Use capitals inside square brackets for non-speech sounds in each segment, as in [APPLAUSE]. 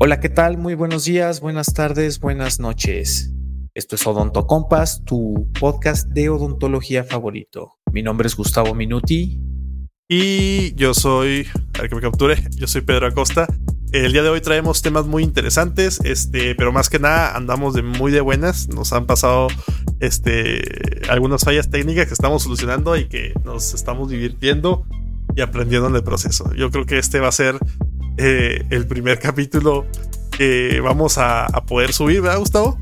Hola, ¿qué tal? Muy buenos días, buenas tardes, buenas noches. Esto es Odonto Compas, tu podcast de odontología favorito. Mi nombre es Gustavo Minuti. Y yo soy, a ver que me capture, yo soy Pedro Acosta. El día de hoy traemos temas muy interesantes, este, pero más que nada andamos de muy de buenas. Nos han pasado este, algunas fallas técnicas que estamos solucionando y que nos estamos divirtiendo y aprendiendo en el proceso. Yo creo que este va a ser eh, el primer capítulo que vamos a, poder subir, ¿verdad, Gustavo?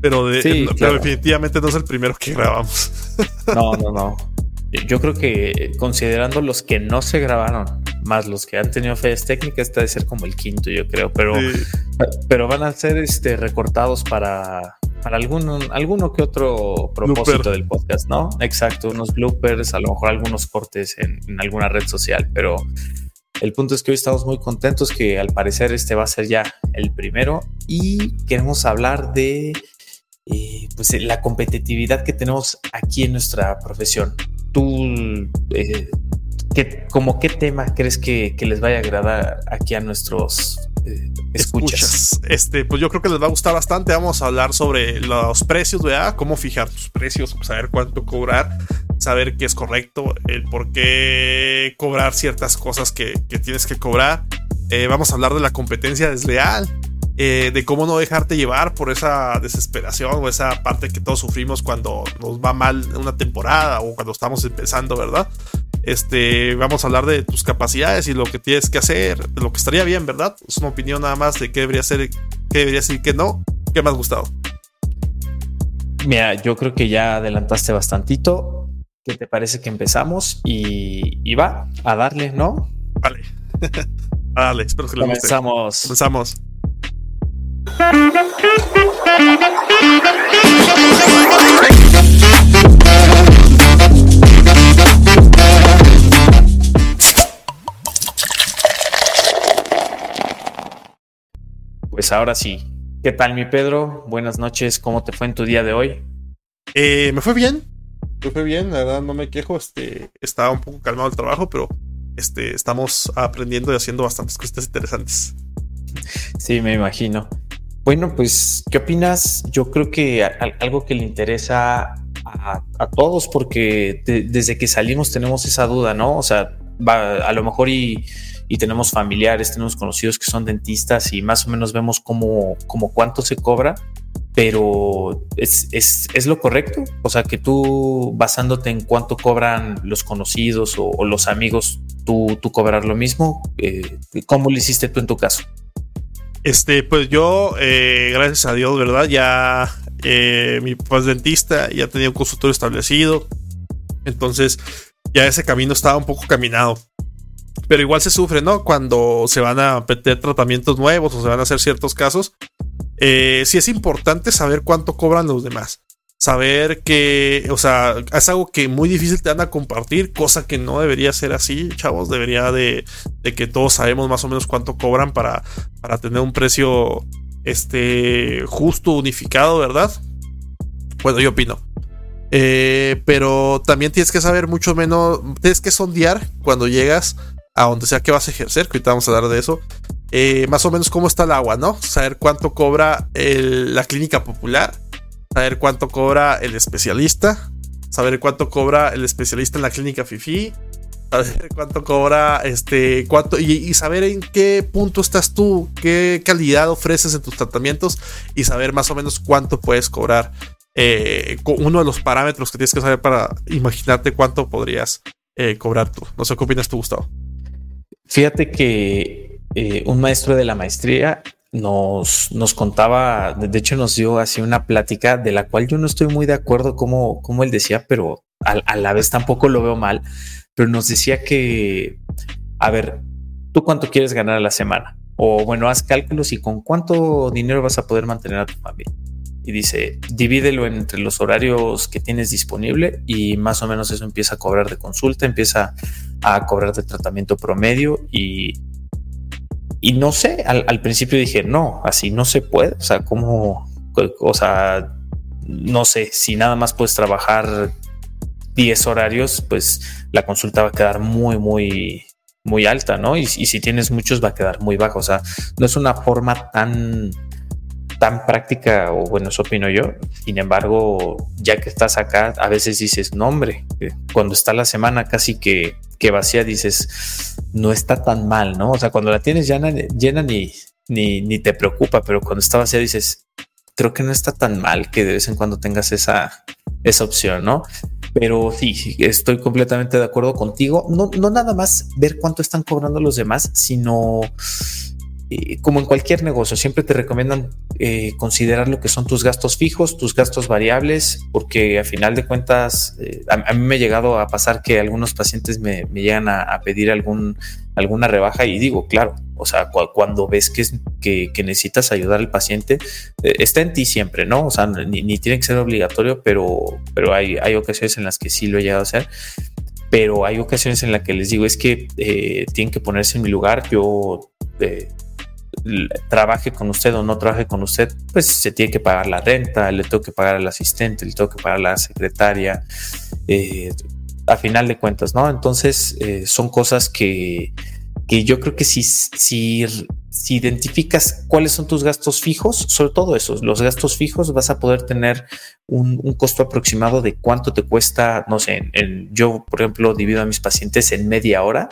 Pero, definitivamente no es el primero que grabamos. No, no, no. Yo creo que considerando los que no se grabaron, más los que han tenido fallas técnicas, este debe ser como el quinto, yo creo. Pero, pero van a ser este, recortados para, para algún, alguno que otro propósito del podcast, ¿no? Exacto, unos bloopers, a lo mejor algunos cortes en, en alguna red social, pero el punto es que hoy estamos muy contentos que al parecer este va a ser ya el primero y queremos hablar de eh, pues, la competitividad que tenemos aquí en nuestra profesión. Tú, eh, ¿como qué tema crees que, les vaya a agradar aquí a nuestros eh, escuchas? Este, pues yo creo que les va a gustar bastante. Vamos a hablar sobre los precios, ¿verdad? Cómo fijar tus precios, saber cuánto cobrar saber qué es correcto, el por qué cobrar ciertas cosas que, tienes que cobrar. Eh, vamos a hablar de la competencia desleal, eh, de cómo no dejarte llevar por esa desesperación o esa parte que todos sufrimos cuando nos va mal una temporada o cuando estamos empezando, ¿verdad? Este, vamos a hablar de tus capacidades y lo que tienes que hacer, lo que estaría bien, ¿verdad? Es una opinión nada más de qué debería ser, qué debería ser y qué no. ¿Qué más gustado? Mira, yo creo que ya adelantaste bastantito. ¿Qué te parece que empezamos? Y, va a darle, ¿no? Vale. [LAUGHS] Dale, espero que Comenzamos. Comenzamos. Pues ahora sí. ¿Qué tal, mi Pedro? Buenas noches. ¿Cómo te fue en tu día de hoy? Eh, me fue bien fue bien, la verdad no me quejo, este, estaba un poco calmado el trabajo, pero este, estamos aprendiendo y haciendo bastantes cosas interesantes. Sí, me imagino. Bueno, pues, ¿qué opinas? Yo creo que algo que le interesa a, todos, porque desde que salimos tenemos esa duda, ¿no? O sea, a lo mejor y, tenemos familiares, tenemos conocidos que son dentistas y más o menos vemos cómo, cómo cuánto se cobra, pero es, es, lo correcto. O sea, que tú basándote en cuánto cobran los conocidos o, los amigos, tú, tú cobrar lo mismo. Eh, ¿Cómo lo hiciste tú en tu caso? Este, pues yo, eh, gracias a Dios, ¿verdad? Ya eh, mi papá es dentista, ya tenía un consultorio establecido. Entonces, ya ese camino estaba un poco caminado. Pero igual se sufre, ¿no? Cuando se van a meter tratamientos nuevos o se van a hacer ciertos casos eh, sí es importante saber cuánto cobran los demás. Saber que, o sea, es algo que muy difícil te van a compartir, cosa que no debería ser así, chavos. Debería de, que todos sabemos más o menos cuánto cobran para, para tener un precio este, justo, unificado, ¿verdad? Bueno, yo opino. Eh, pero también tienes que saber mucho menos, tienes que sondear cuando llegas a donde sea que vas a ejercer, que ahorita vamos a hablar de eso, eh, más o menos cómo está el agua, ¿no? Saber cuánto cobra la clínica popular, saber cuánto cobra el especialista, saber cuánto cobra el especialista en la clínica FIFI, saber cuánto cobra este, cuánto, y, saber en qué punto estás tú, qué calidad ofreces en tus tratamientos y saber más o menos cuánto puedes cobrar. Eh, uno de los parámetros que tienes que saber para imaginarte cuánto podrías eh, cobrar tú. No sé qué opinas tú, Gustavo. Fíjate que eh, un maestro de la maestría nos, nos contaba, de hecho nos dio así una plática de la cual yo no estoy muy de acuerdo como, como él decía, pero a, la vez tampoco lo veo mal, pero nos decía que, a ver, ¿tú cuánto quieres ganar a la semana? O bueno, haz cálculos y con cuánto dinero vas a poder mantener a tu familia. Y dice, divídelo entre los horarios que tienes disponible y más o menos eso empieza a cobrar de consulta, empieza a cobrar de tratamiento promedio y y no sé, al, principio dije, no, así no se puede. O sea, como, o sea, no sé, si nada más puedes trabajar 10 horarios, pues la consulta va a quedar muy, muy, muy alta, ¿no? Y, si tienes muchos va a quedar muy bajo. O sea, no es una forma tan, tan práctica, o bueno, eso opino yo. Sin embargo, ya que estás acá, a veces dices, no, hombre, eh, cuando está la semana casi que, que vacía, dices, no está tan mal, ¿no? O sea, cuando la tienes llena, llena ni, ni, ni te preocupa, pero cuando está vacía dices, creo que no está tan mal que de vez en cuando tengas esa, esa opción, ¿no? Pero sí, estoy completamente de acuerdo contigo. No, no nada más ver cuánto están cobrando los demás, sino eh, como en cualquier negocio, siempre te recomiendan eh, considerar lo que son tus gastos fijos, tus gastos variables, porque a final de cuentas, eh, a, mí me ha llegado a pasar que algunos pacientes me, llegan a, pedir algún, alguna rebaja y digo, claro, o sea, cuando ves que, que, necesitas ayudar al paciente, está en ti siempre, ¿no? O sea, ni, tiene que ser obligatorio, pero, pero hay, hay ocasiones en las que sí lo he llegado a hacer pero hay ocasiones en las que les digo es que tienen que ponerse en mi lugar. Yo trabaje con usted o no trabaje con usted, pues se tiene que pagar la renta, le tengo que pagar al asistente, le tengo que pagar a la secretaria, eh, a final de cuentas, ¿no? Entonces eh, son cosas que, que, yo creo que si, si, si identificas cuáles son tus gastos fijos, sobre todo esos, los gastos fijos, vas a poder tener un, costo aproximado de cuánto te cuesta, no sé, yo por ejemplo divido a mis pacientes en media hora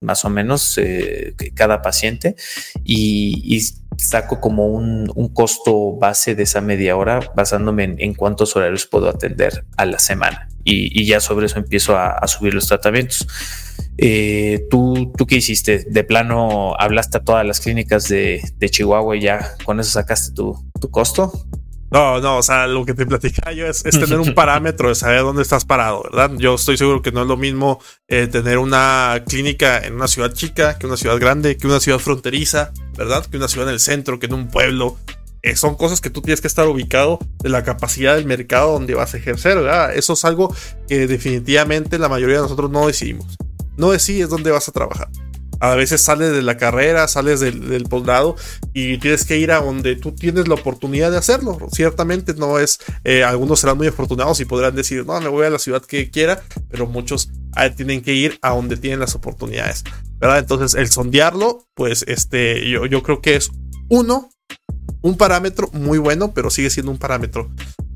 más o menos eh, cada paciente y, saco como un, costo base de esa media hora basándome en, cuántos horarios puedo atender a la semana y, ya sobre eso empiezo a, subir los tratamientos. Eh, ¿tú, ¿Tú qué hiciste? ¿De plano hablaste a todas las clínicas de, Chihuahua y ya con eso sacaste tu, tu costo? No, no, o sea, lo que te platicaba yo es, tener un [LAUGHS] parámetro de saber dónde estás parado, ¿verdad? Yo estoy seguro que no es lo mismo eh, tener una clínica en una ciudad chica que una ciudad grande, que una ciudad fronteriza, ¿verdad? Que una ciudad en el centro, que en un pueblo. Eh, son cosas que tú tienes que estar ubicado de la capacidad del mercado donde vas a ejercer, ¿verdad? Eso es algo que definitivamente la mayoría de nosotros no decidimos. No decides dónde vas a trabajar. A veces sales de la carrera, sales del, del y tienes que ir a donde tú tienes la oportunidad de hacerlo. Ciertamente no es, eh, algunos serán muy afortunados y podrán decir, no, me voy a la ciudad que quiera, pero muchos ah, tienen que ir a donde tienen las oportunidades. ¿verdad? Entonces, el sondearlo, pues este, yo, yo creo que es uno, un parámetro muy bueno, pero sigue siendo un parámetro.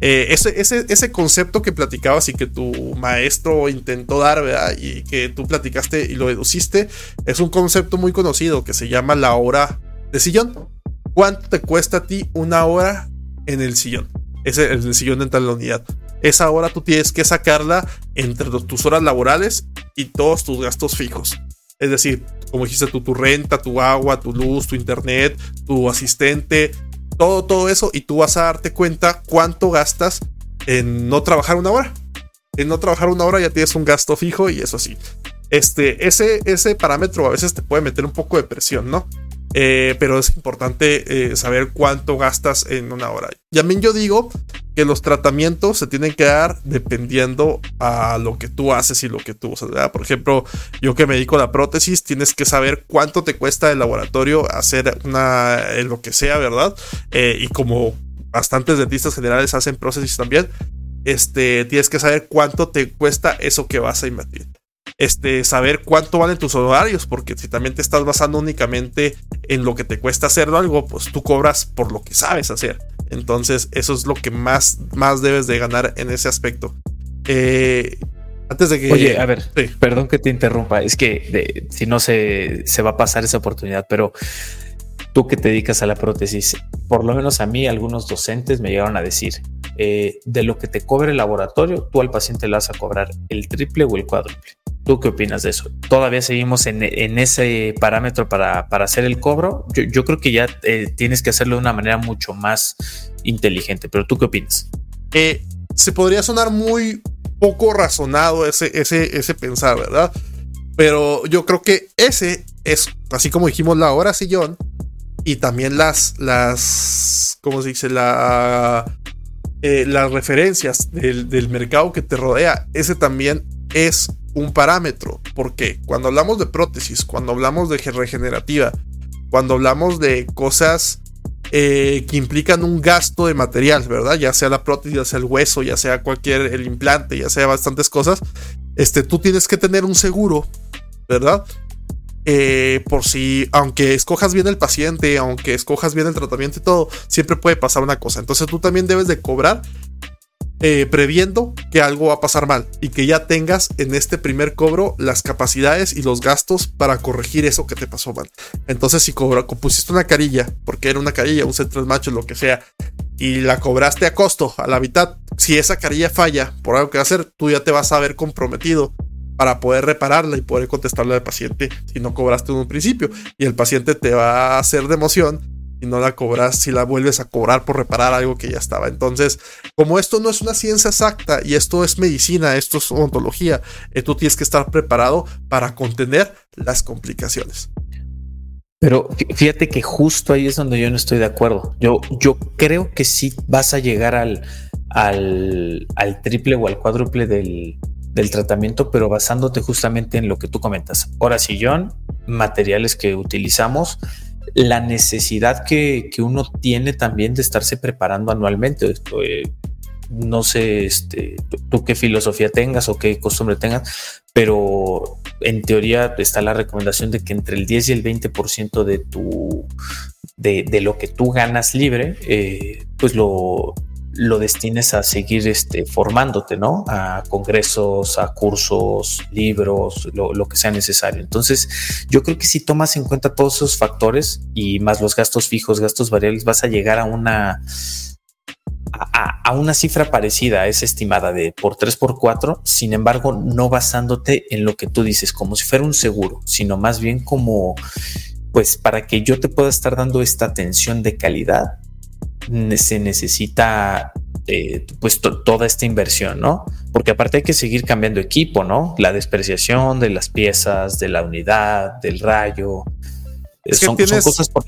Eh, ese, ese, ese, concepto que platicabas y que tu maestro intentó dar, ¿verdad? Y que tú platicaste y lo deduciste, es un concepto muy conocido que se llama la hora de sillón. ¿Cuánto te cuesta a ti una hora en el sillón? Ese, el sillón de la unidad. Esa hora tú tienes que sacarla entre tus horas laborales y todos tus gastos fijos. Es decir, como dijiste tú, tu renta, tu agua, tu luz, tu internet, tu asistente, todo, todo eso y tú vas a darte cuenta cuánto gastas en no trabajar una hora. En no trabajar una hora ya tienes un gasto fijo y eso sí. Este, ese, ese parámetro a veces te puede meter un poco de presión, ¿no? Eh, pero es importante eh, saber cuánto gastas en una hora. Y yo digo que los tratamientos se tienen que dar dependiendo a lo que tú haces y lo que tú usas. Por ejemplo, yo que me dedico la prótesis, tienes que saber cuánto te cuesta el laboratorio hacer una, lo que sea, ¿verdad? Eh, y como bastantes dentistas generales hacen prótesis también, este, tienes que saber cuánto te cuesta eso que vas a invertir este, saber cuánto valen tus horarios, porque si también te estás basando únicamente en lo que te cuesta hacer algo, pues tú cobras por lo que sabes hacer. Entonces, eso es lo que más, más debes de ganar en ese aspecto. Eh, antes de que. Oye, a ver, perdón que te interrumpa, es que si no se, se va a pasar esa oportunidad, pero tú que te dedicas a la prótesis, por lo menos a mí, algunos docentes me llegaron a decir: eh, de lo que te cobre el laboratorio, tú al paciente le vas a cobrar el triple o el cuádruple. ¿Tú qué opinas de eso? ¿Todavía seguimos en, ese parámetro para, hacer el cobro? Yo, creo que ya eh, tienes que hacerlo de una manera mucho más inteligente, pero ¿tú qué opinas? Eh, se podría sonar muy poco razonado ese, ese, ese pensar, ¿verdad? Pero yo creo que ese es, así como dijimos, la hora sillón y también las, las, ¿cómo se dice? Eh, las referencias del, del mercado que te rodea, ese también es un parámetro. Porque cuando hablamos de prótesis, cuando hablamos de regenerativa, cuando hablamos de cosas eh, que implican un gasto de material, ¿verdad? Ya sea la prótesis, ya sea el hueso, ya sea cualquier el implante, ya sea bastantes cosas, este, tú tienes que tener un seguro, ¿verdad? eh, por si, aunque escojas bien el paciente, aunque escojas bien el tratamiento y todo, siempre puede pasar una cosa. Entonces tú también debes de cobrar eh, previendo que algo va a pasar mal y que ya tengas en este primer cobro las capacidades y los gastos para corregir eso que te pasó mal. Entonces, si cobra, pusiste una carilla, porque era una carilla, un central macho, lo que sea, y la cobraste a costo, a la mitad, si esa carilla falla por algo que a hacer, tú ya te vas a ver comprometido para poder repararla y poder contestarle al paciente si no cobraste en un principio. Y el paciente te va a hacer de emoción y no la cobras si la vuelves a cobrar por reparar algo que ya estaba. Entonces, como esto no es una ciencia exacta y esto es medicina, esto es odontología, eh, tú tienes que estar preparado para contener las complicaciones. Pero fíjate que justo ahí es donde yo no estoy de acuerdo. Yo, yo creo que sí vas a llegar al, al, al triple o al cuádruple del, del tratamiento, pero basándote justamente en lo que tú comentas. Hora sillón, materiales que utilizamos, la necesidad que, uno tiene también de estarse preparando anualmente. Esto, eh, no sé este, tú, qué filosofía tengas o qué costumbre tengas, pero en teoría está la recomendación de que entre el 10 y el 20% de tu de, de, lo que tú ganas libre, eh, pues lo, lo destines a seguir este, formándote, ¿no? A congresos, a cursos, libros, lo, que sea necesario. Entonces, yo creo que si tomas en cuenta todos esos factores y más los gastos fijos, gastos variables, vas a llegar a una a, una cifra parecida esa estimada de por 3 por 4, sin embargo, no basándote en lo que tú dices como si fuera un seguro, sino más bien como pues para que yo te pueda estar dando esta atención de calidad se necesita eh, pues toda esta inversión, ¿no? Porque aparte hay que seguir cambiando equipo, ¿no? La despreciación de las piezas, de la unidad, del rayo. son, cosas por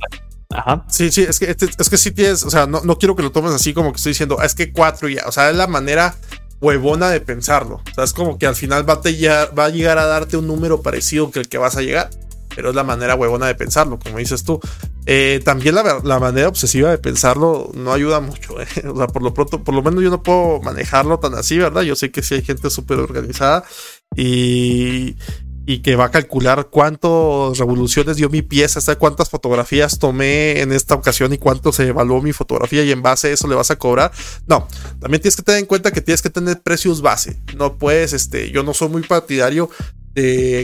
Ajá. Sí, sí, es que, es que sí tienes, o sea, no, no quiero que lo tomes así como que estoy diciendo, es que cuatro ya, o sea, es la manera huevona de pensarlo. O sea, es como que al final va a, va a llegar a darte un número parecido que el que vas a llegar pero es la manera huevona de pensarlo, como dices tú. Eh, también la, manera obsesiva de pensarlo no ayuda mucho. Eh. [LAUGHS] O sea, por lo pronto, por lo menos yo no puedo manejarlo tan así, ¿verdad? Yo sé que sí hay gente súper organizada y, y que va a calcular cuántas revoluciones dio mi pieza, hasta cuántas fotografías tomé en esta ocasión y cuánto se evaluó mi fotografía y en base a eso le vas a cobrar. No, también tienes que tener en cuenta que tienes que tener precios base. No puedes, este, yo no soy muy partidario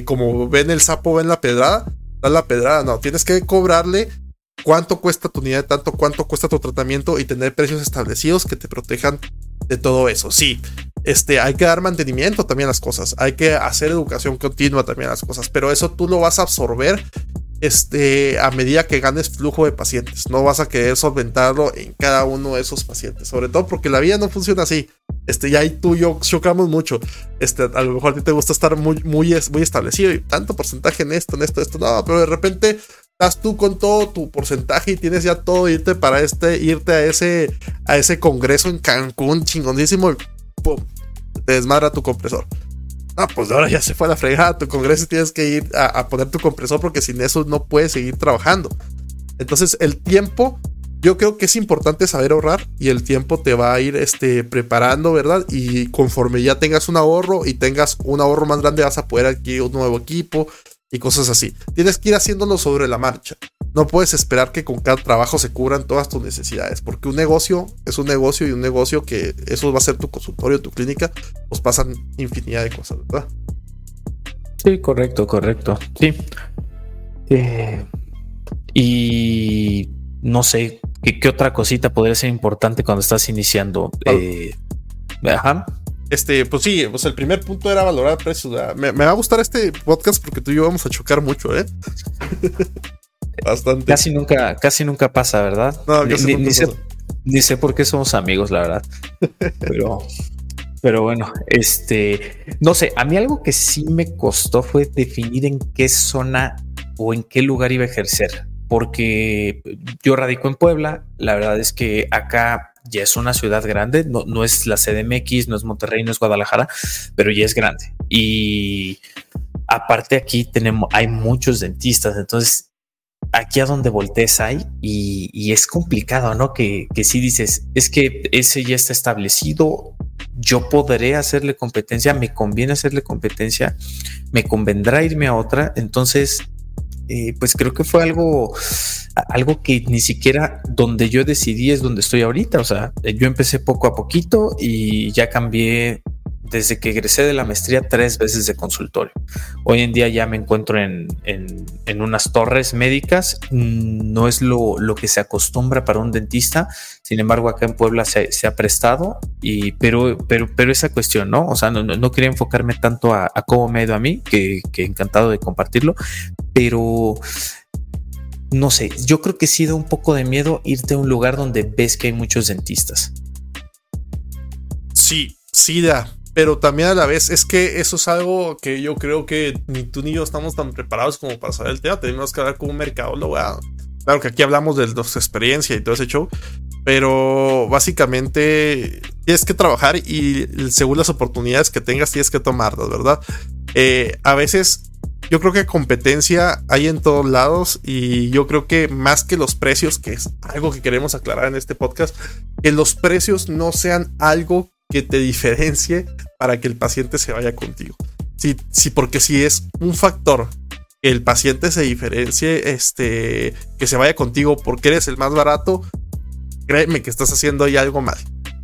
como ven el sapo, ven la pedrada, da la pedrada, no, tienes que cobrarle cuánto cuesta tu unidad de tanto, cuánto cuesta tu tratamiento y tener precios establecidos que te protejan de todo eso. Sí, este, hay que dar mantenimiento también a las cosas, hay que hacer educación continua también a las cosas, pero eso tú lo vas a absorber este, a medida que ganes flujo de pacientes. No vas a querer solventarlo en cada uno de esos pacientes, sobre todo porque la vida no funciona así. Este, ya ahí tú y yo chocamos mucho. Este, a lo mejor a ti te gusta estar muy, muy, muy establecido y tanto porcentaje en esto, en esto, esto, no, pero de repente estás tú con todo tu porcentaje y tienes ya todo irte para este, irte a ese, a ese congreso en Cancún chingonísimo y pum, te desmadra tu compresor. Ah, pues ahora ya se fue a la fregada tu congreso tienes que ir a, a poner tu compresor porque sin eso no puedes seguir trabajando. Entonces el tiempo yo creo que es importante saber ahorrar y el tiempo te va a ir este, preparando, ¿verdad? Y conforme ya tengas un ahorro y tengas un ahorro más grande, vas a poder adquirir un nuevo equipo y cosas así. Tienes que ir haciéndolo sobre la marcha. No puedes esperar que con cada trabajo se cubran todas tus necesidades, porque un negocio es un negocio y un negocio que eso va a ser tu consultorio, tu clínica, pues pasan infinidad de cosas, ¿verdad? Sí, correcto, correcto. Sí. Eh, y no sé, ¿qué, otra cosita podría ser importante cuando estás iniciando? Eh, ajá. Este, pues sí, pues el primer punto era valorar precios. Me, va a gustar este podcast porque tú y yo vamos a chocar mucho, ¿eh? [LAUGHS] Bastante. Casi nunca, casi nunca pasa, ¿verdad? No, ni, sé, ni, sé, por qué somos amigos, la verdad. Pero, pero bueno, este, no sé, a mí algo que sí me costó fue definir en qué zona o en qué lugar iba a ejercer porque yo radico en Puebla, la verdad es que acá ya es una ciudad grande, no, no es la CDMX, no es Monterrey, no es Guadalajara, pero ya es grande. Y aparte aquí tenemos, hay muchos dentistas, entonces aquí a donde voltees hay y, es complicado, ¿no? Que, que si dices, es que ese ya está establecido, yo podré hacerle competencia, me conviene hacerle competencia, me convendrá irme a otra, entonces eh, pues creo que fue algo, algo que ni siquiera donde yo decidí es donde estoy ahorita. O sea, yo empecé poco a poquito y ya cambié desde que egresé de la maestría tres veces de consultorio. Hoy en día ya me encuentro en, unas torres médicas. No es lo, que se acostumbra para un dentista. Sin embargo, acá en Puebla se, ha prestado. Y, pero, pero, pero esa cuestión, ¿no? O sea, no, quería enfocarme tanto a, cómo me ha ido a mí, que, que encantado de compartirlo. Pero no sé, yo creo que sí da un poco de miedo irte a un lugar donde ves que hay muchos dentistas. Sí, sí da, pero también a la vez es que eso es algo que yo creo que ni tú ni yo estamos tan preparados como para saber el tema. Tenemos que hablar con un mercadólogo. Claro que aquí hablamos de nuestra experiencia y todo ese show, pero básicamente tienes que trabajar y según las oportunidades que tengas tienes que tomarlas, ¿verdad? Eh, a veces yo creo que competencia hay en todos lados y yo creo que más que los precios, que es algo que queremos aclarar en este podcast, que los precios no sean algo que te diferencie para que el paciente se vaya contigo. Sí, sí, porque si es un factor que el paciente se diferencie, este, que se vaya contigo porque eres el más barato, créeme que estás haciendo ahí algo mal.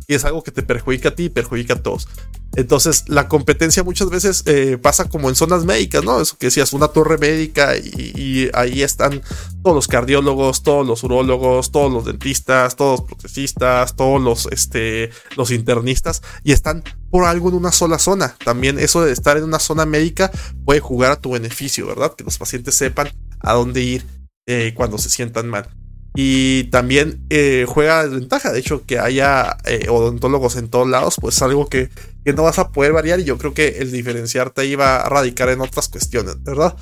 Y es algo que te perjudica a ti y perjudica a todos. Entonces, la competencia muchas veces eh, pasa como en zonas médicas, ¿no? Eso que decías, una torre médica y, ahí están todos los cardiólogos, todos los urólogos, todos los dentistas, todos los protecistas, todos los, este, los internistas y están por algo en una sola zona. También eso de estar en una zona médica puede jugar a tu beneficio, ¿verdad? Que los pacientes sepan a dónde ir eh, cuando se sientan mal. Y también eh, juega desventaja, de hecho, que haya eh, odontólogos en todos lados, pues es algo que, no vas a poder variar. Y yo creo que el diferenciarte va a radicar en otras cuestiones, ¿verdad?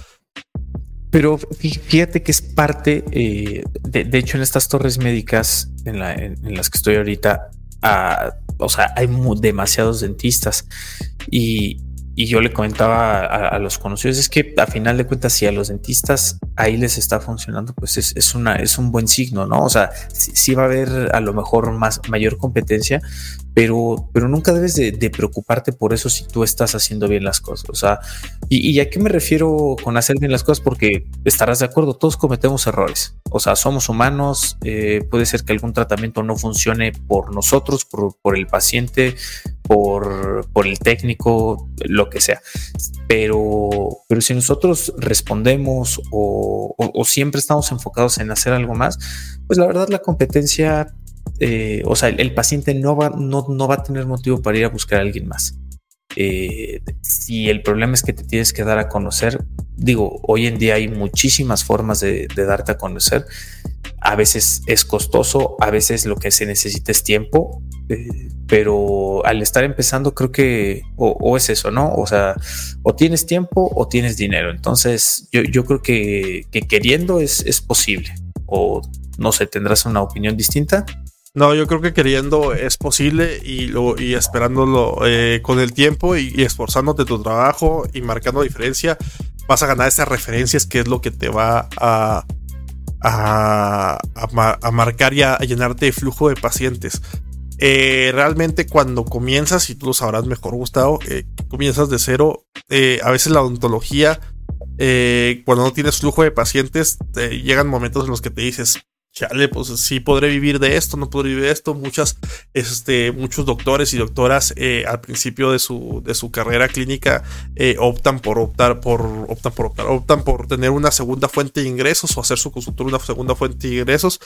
Pero fíjate que es parte, eh, de, hecho en estas torres médicas en, las que estoy ahorita, ah, o sea, hay demasiados dentistas. Y, y yo le comentaba a, los conocidos, es que a final de cuentas, si a los dentistas ahí les está funcionando, pues es, una, es un buen signo, ¿no? O sea, sí, va a haber a lo mejor más, mayor competencia, pero, pero nunca debes de, preocuparte por eso si tú estás haciendo bien las cosas. O sea, y, a qué me refiero con hacer bien las cosas, porque estarás de acuerdo, todos cometemos errores. O sea, somos humanos, eh, puede ser que algún tratamiento no funcione por nosotros, por, por el paciente, por, por el técnico, lo que sea. Pero, pero si nosotros respondemos o, siempre estamos enfocados en hacer algo más, pues la verdad la competencia, eh, o sea, el, paciente no va, no, no va a tener motivo para ir a buscar a alguien más. Eh, si el problema es que te tienes que dar a conocer, digo, hoy en día hay muchísimas formas de, darte a conocer. A veces es costoso, a veces lo que se necesita es tiempo, eh, pero al estar empezando creo que o, es eso, ¿no? O sea, o tienes tiempo o tienes dinero. Entonces yo, creo que, queriendo es, es posible. O no sé, ¿tendrás una opinión distinta? No, yo creo que queriendo es posible y, lo, y esperándolo eh, con el tiempo y, esforzándote tu trabajo y marcando diferencia, vas a ganar esas referencias que es lo que te va a, a, a, marcar y a, llenarte de flujo de pacientes. Eh, realmente cuando comienzas, y tú lo sabrás mejor Gustavo, eh, comienzas de cero, a veces la odontología, cuando no tienes flujo de pacientes, llegan momentos en los que te dices, chale, pues sí podré vivir de esto, no podré vivir de esto. Muchas, este, muchos doctores y doctoras eh, al principio de su, de su carrera clínica eh, optan por optar por optan por optar, optan por tener una segunda fuente de ingresos o hacer su consultor una segunda fuente de ingresos,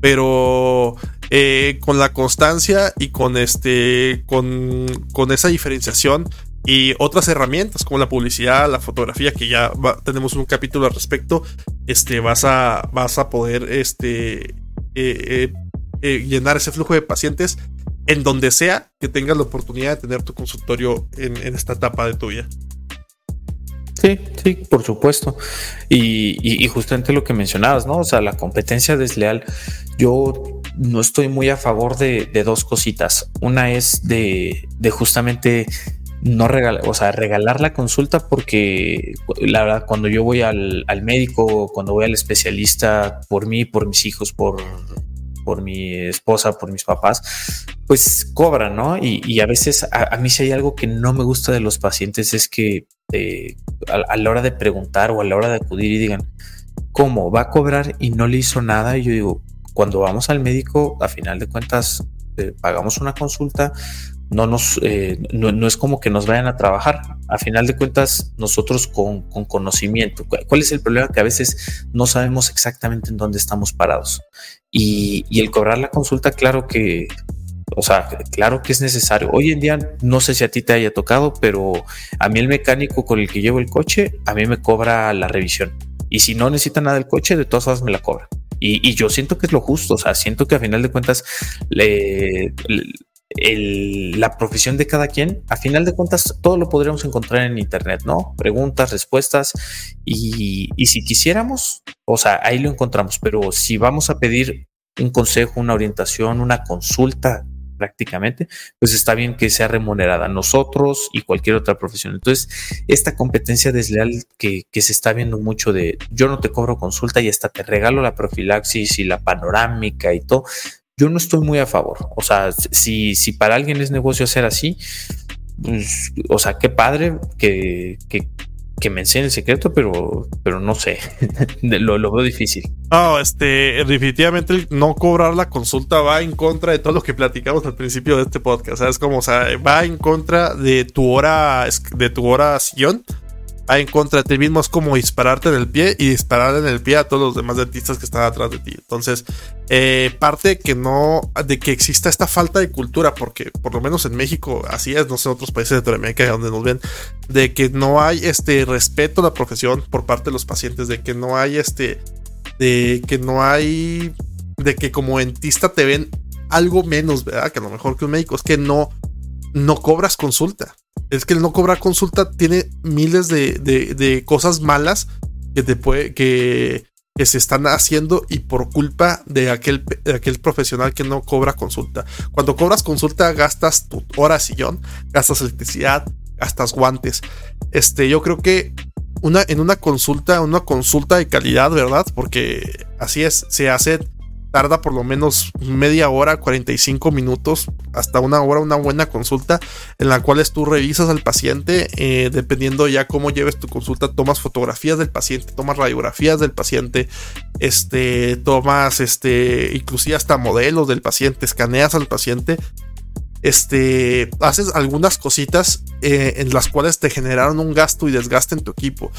pero eh, con la constancia y con este con, con esa diferenciación y otras herramientas como la publicidad, la fotografía, que ya tenemos un capítulo al respecto, este, vas, a, vas a poder este, eh, eh, eh, llenar ese flujo de pacientes en donde sea que tengas la oportunidad de tener tu consultorio en, esta etapa de tu vida. Sí, sí, por supuesto. Y, justamente lo que mencionabas, ¿no? O sea, la competencia desleal. Yo no estoy muy a favor de, dos cositas. Una es de, de justamente no regalar, o sea, regalar la consulta porque la verdad, cuando yo voy al, médico, cuando voy al especialista por mí, por mis hijos, por, por mi esposa, por mis papás, pues cobran, ¿no? Y, a veces a, mí si hay algo que no me gusta de los pacientes es que eh, a, la hora de preguntar o a la hora de acudir y digan, ¿cómo va a cobrar y no le hizo nada? Y yo digo, cuando vamos al médico, a final de cuentas, eh, pagamos una consulta, no nos eh, no, es como que nos vayan a trabajar. A final de cuentas, nosotros con, conocimiento. ¿Cuál es el problema? Que a veces no sabemos exactamente en dónde estamos parados. Y, y, el cobrar la consulta, claro que, o sea, claro que es necesario. Hoy en día, no sé si a ti te haya tocado, pero a mí el mecánico con el que llevo el coche, a mí me cobra la revisión. Y si no necesita nada del coche, de todas formas me la cobra. Y, y yo siento que es lo justo. O sea, siento que a final de cuentas le la profesión de cada quien, a final de cuentas, todo lo podríamos encontrar en Internet, ¿no? Preguntas, respuestas, y, si quisiéramos, o sea, ahí lo encontramos, pero si vamos a pedir un consejo, una orientación, una consulta prácticamente, pues está bien que sea remunerada nosotros y cualquier otra profesión. Entonces, esta competencia desleal que, que, se está viendo mucho de yo no te cobro consulta y hasta te regalo la profilaxis y la panorámica y todo, yo no estoy muy a favor. O sea, si, si para alguien es negocio hacer así, pues, o sea, qué padre que, que, que me enseñe el secreto, pero, pero no sé, [LAUGHS] lo, lo, veo difícil. No, este, definitivamente no cobrar la consulta va en contra de todo lo que platicamos al principio de este podcast. ¿Sabes cómo? O sea, va en contra de tu hora, de tu hora sillón en contra de ti mismo es como dispararte en el pie y disparar en el pie a todos los demás dentistas que están atrás de ti. Entonces, eh, parte de que no, de que exista esta falta de cultura, porque por lo menos en México así es, no sé, en otros países de Latinoamérica donde nos ven, de que no hay este respeto a la profesión por parte de los pacientes, de que no hay este, de que no hay, de que como dentista te ven algo menos, ¿verdad? Que a lo mejor que un médico, es que no, no cobras consulta es que el no cobrar consulta tiene miles de, cosas malas que te puede, que, que, se están haciendo y por culpa de aquel, aquel profesional que no cobra consulta. Cuando cobras consulta, gastas tu hora gastas electricidad, gastas guantes. Este, yo creo que una, en una consulta, una consulta de calidad, ¿verdad? Porque así es, se hace tarda por lo menos media hora, 45 minutos, hasta una hora, una buena consulta en la cual tú revisas al paciente, eh, dependiendo ya cómo lleves tu consulta, tomas fotografías del paciente, tomas radiografías del paciente, este, tomas, este, inclusive hasta modelos del paciente, escaneas al paciente este, haces algunas cositas eh, en las cuales te generaron un gasto y desgaste en tu equipo.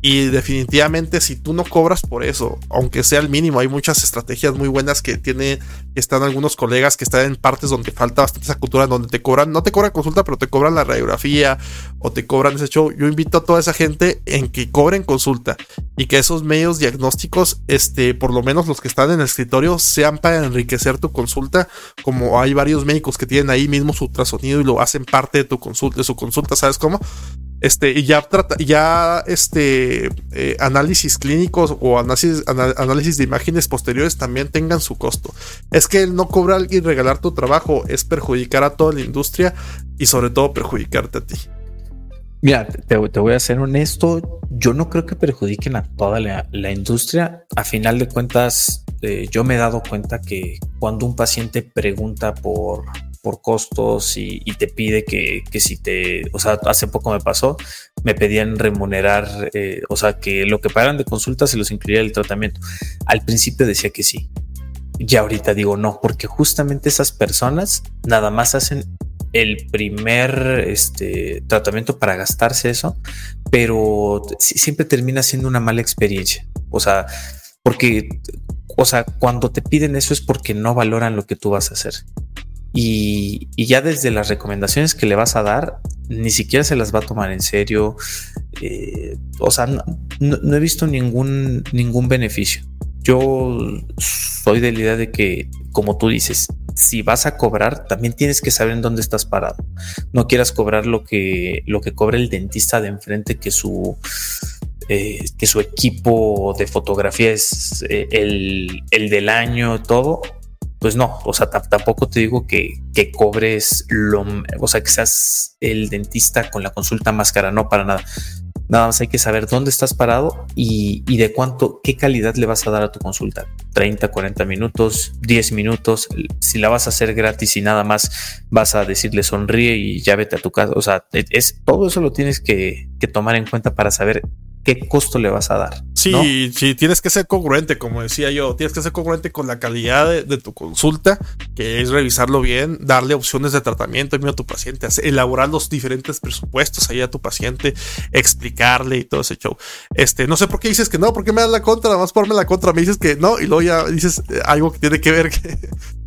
Y definitivamente si tú no cobras por eso, aunque sea el mínimo, hay muchas estrategias muy buenas que tiene, que están algunos colegas que están en partes donde falta bastante esa cultura, donde te cobran, no te cobran consulta, pero te cobran la radiografía o te cobran ese show. Yo invito a toda esa gente en que cobren consulta y que esos medios diagnósticos, este, por lo menos los que están en el escritorio, sean para enriquecer tu consulta, como hay varios médicos que tienen ahí mismo su ultrasonido y lo hacen parte de tu consulta, de su consulta, ¿sabes cómo? Este, y ya trata, ya este eh, análisis clínicos o análisis, análisis de imágenes posteriores también tengan su costo. Es que el no cobrar y regalar tu trabajo es perjudicar a toda la industria y sobre todo perjudicarte a ti. Mira, te, voy a ser honesto, yo no creo que perjudiquen a toda la, industria. A final de cuentas, eh, yo me he dado cuenta que cuando un paciente pregunta por por costos y, te pide que, si te, o sea, hace poco me pasó, me pedían remunerar, eh, o sea, que lo que pagan de consulta se los incluía el tratamiento. Al principio decía que sí. Ya ahorita digo no, porque justamente esas personas nada más hacen el primer este, tratamiento para gastarse eso, pero siempre termina siendo una mala experiencia. O sea, porque, o sea, cuando te piden eso es porque no valoran lo que tú vas a hacer. Y, ya desde las recomendaciones que le vas a dar, ni siquiera se las va a tomar en serio. Eh, o sea, no, he visto ningún, ningún beneficio. Yo soy de la idea de que, como tú dices, si vas a cobrar, también tienes que saber en dónde estás parado. No quieras cobrar lo que, lo que cobra el dentista de enfrente, que su, eh, que su equipo de fotografía es eh, el, el, del año, todo, pues no, o sea, tampoco te digo que, que, cobres lo, o sea, que seas el dentista con la consulta más cara, no para nada. Nada más hay que saber dónde estás parado y, y, de cuánto, qué calidad le vas a dar a tu consulta. 30, 40 minutos, 10 minutos. Si la vas a hacer gratis y nada más vas a decirle sonríe y ya vete a tu casa. O sea, es, todo eso lo tienes que, que tomar en cuenta para saber qué costo le vas a dar. Sí, sí, tienes que ser congruente, como decía yo, tienes que ser congruente con la calidad de, tu consulta, que es revisarlo bien, darle opciones de tratamiento a tu paciente, elaborar los diferentes presupuestos ahí a tu paciente, explicarle y todo ese show. Este, no sé por qué dices que no, ¿por qué me das la contra? Nada más ponme la contra, me dices que no, y luego ya dices eh, algo que tiene que ver [LAUGHS] que,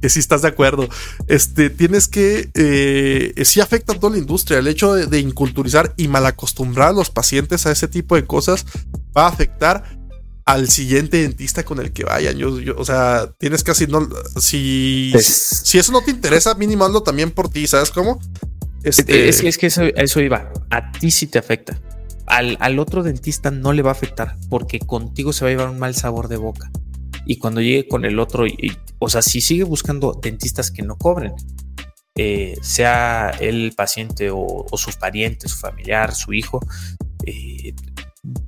que sí estás de acuerdo. Este, tienes que, eh, sí afecta a toda la industria, el hecho de, de inculturizar y malacostumbrar a los pacientes a ese tipo de cosas va a afectar al siguiente dentista con el que vayan. Yo, o sea, tienes casi no. Si, si eso no te interesa, mínimo hazlo también por ti, ¿sabes cómo? Este... Es, es, que eso, eso, iba. A ti sí te afecta. Al, al, otro dentista no le va a afectar porque contigo se va a llevar un mal sabor de boca. Y cuando llegue con el otro, o sea, si sigue buscando dentistas que no cobren, eh, sea el paciente o, o, su pariente, su familiar, su hijo, eh,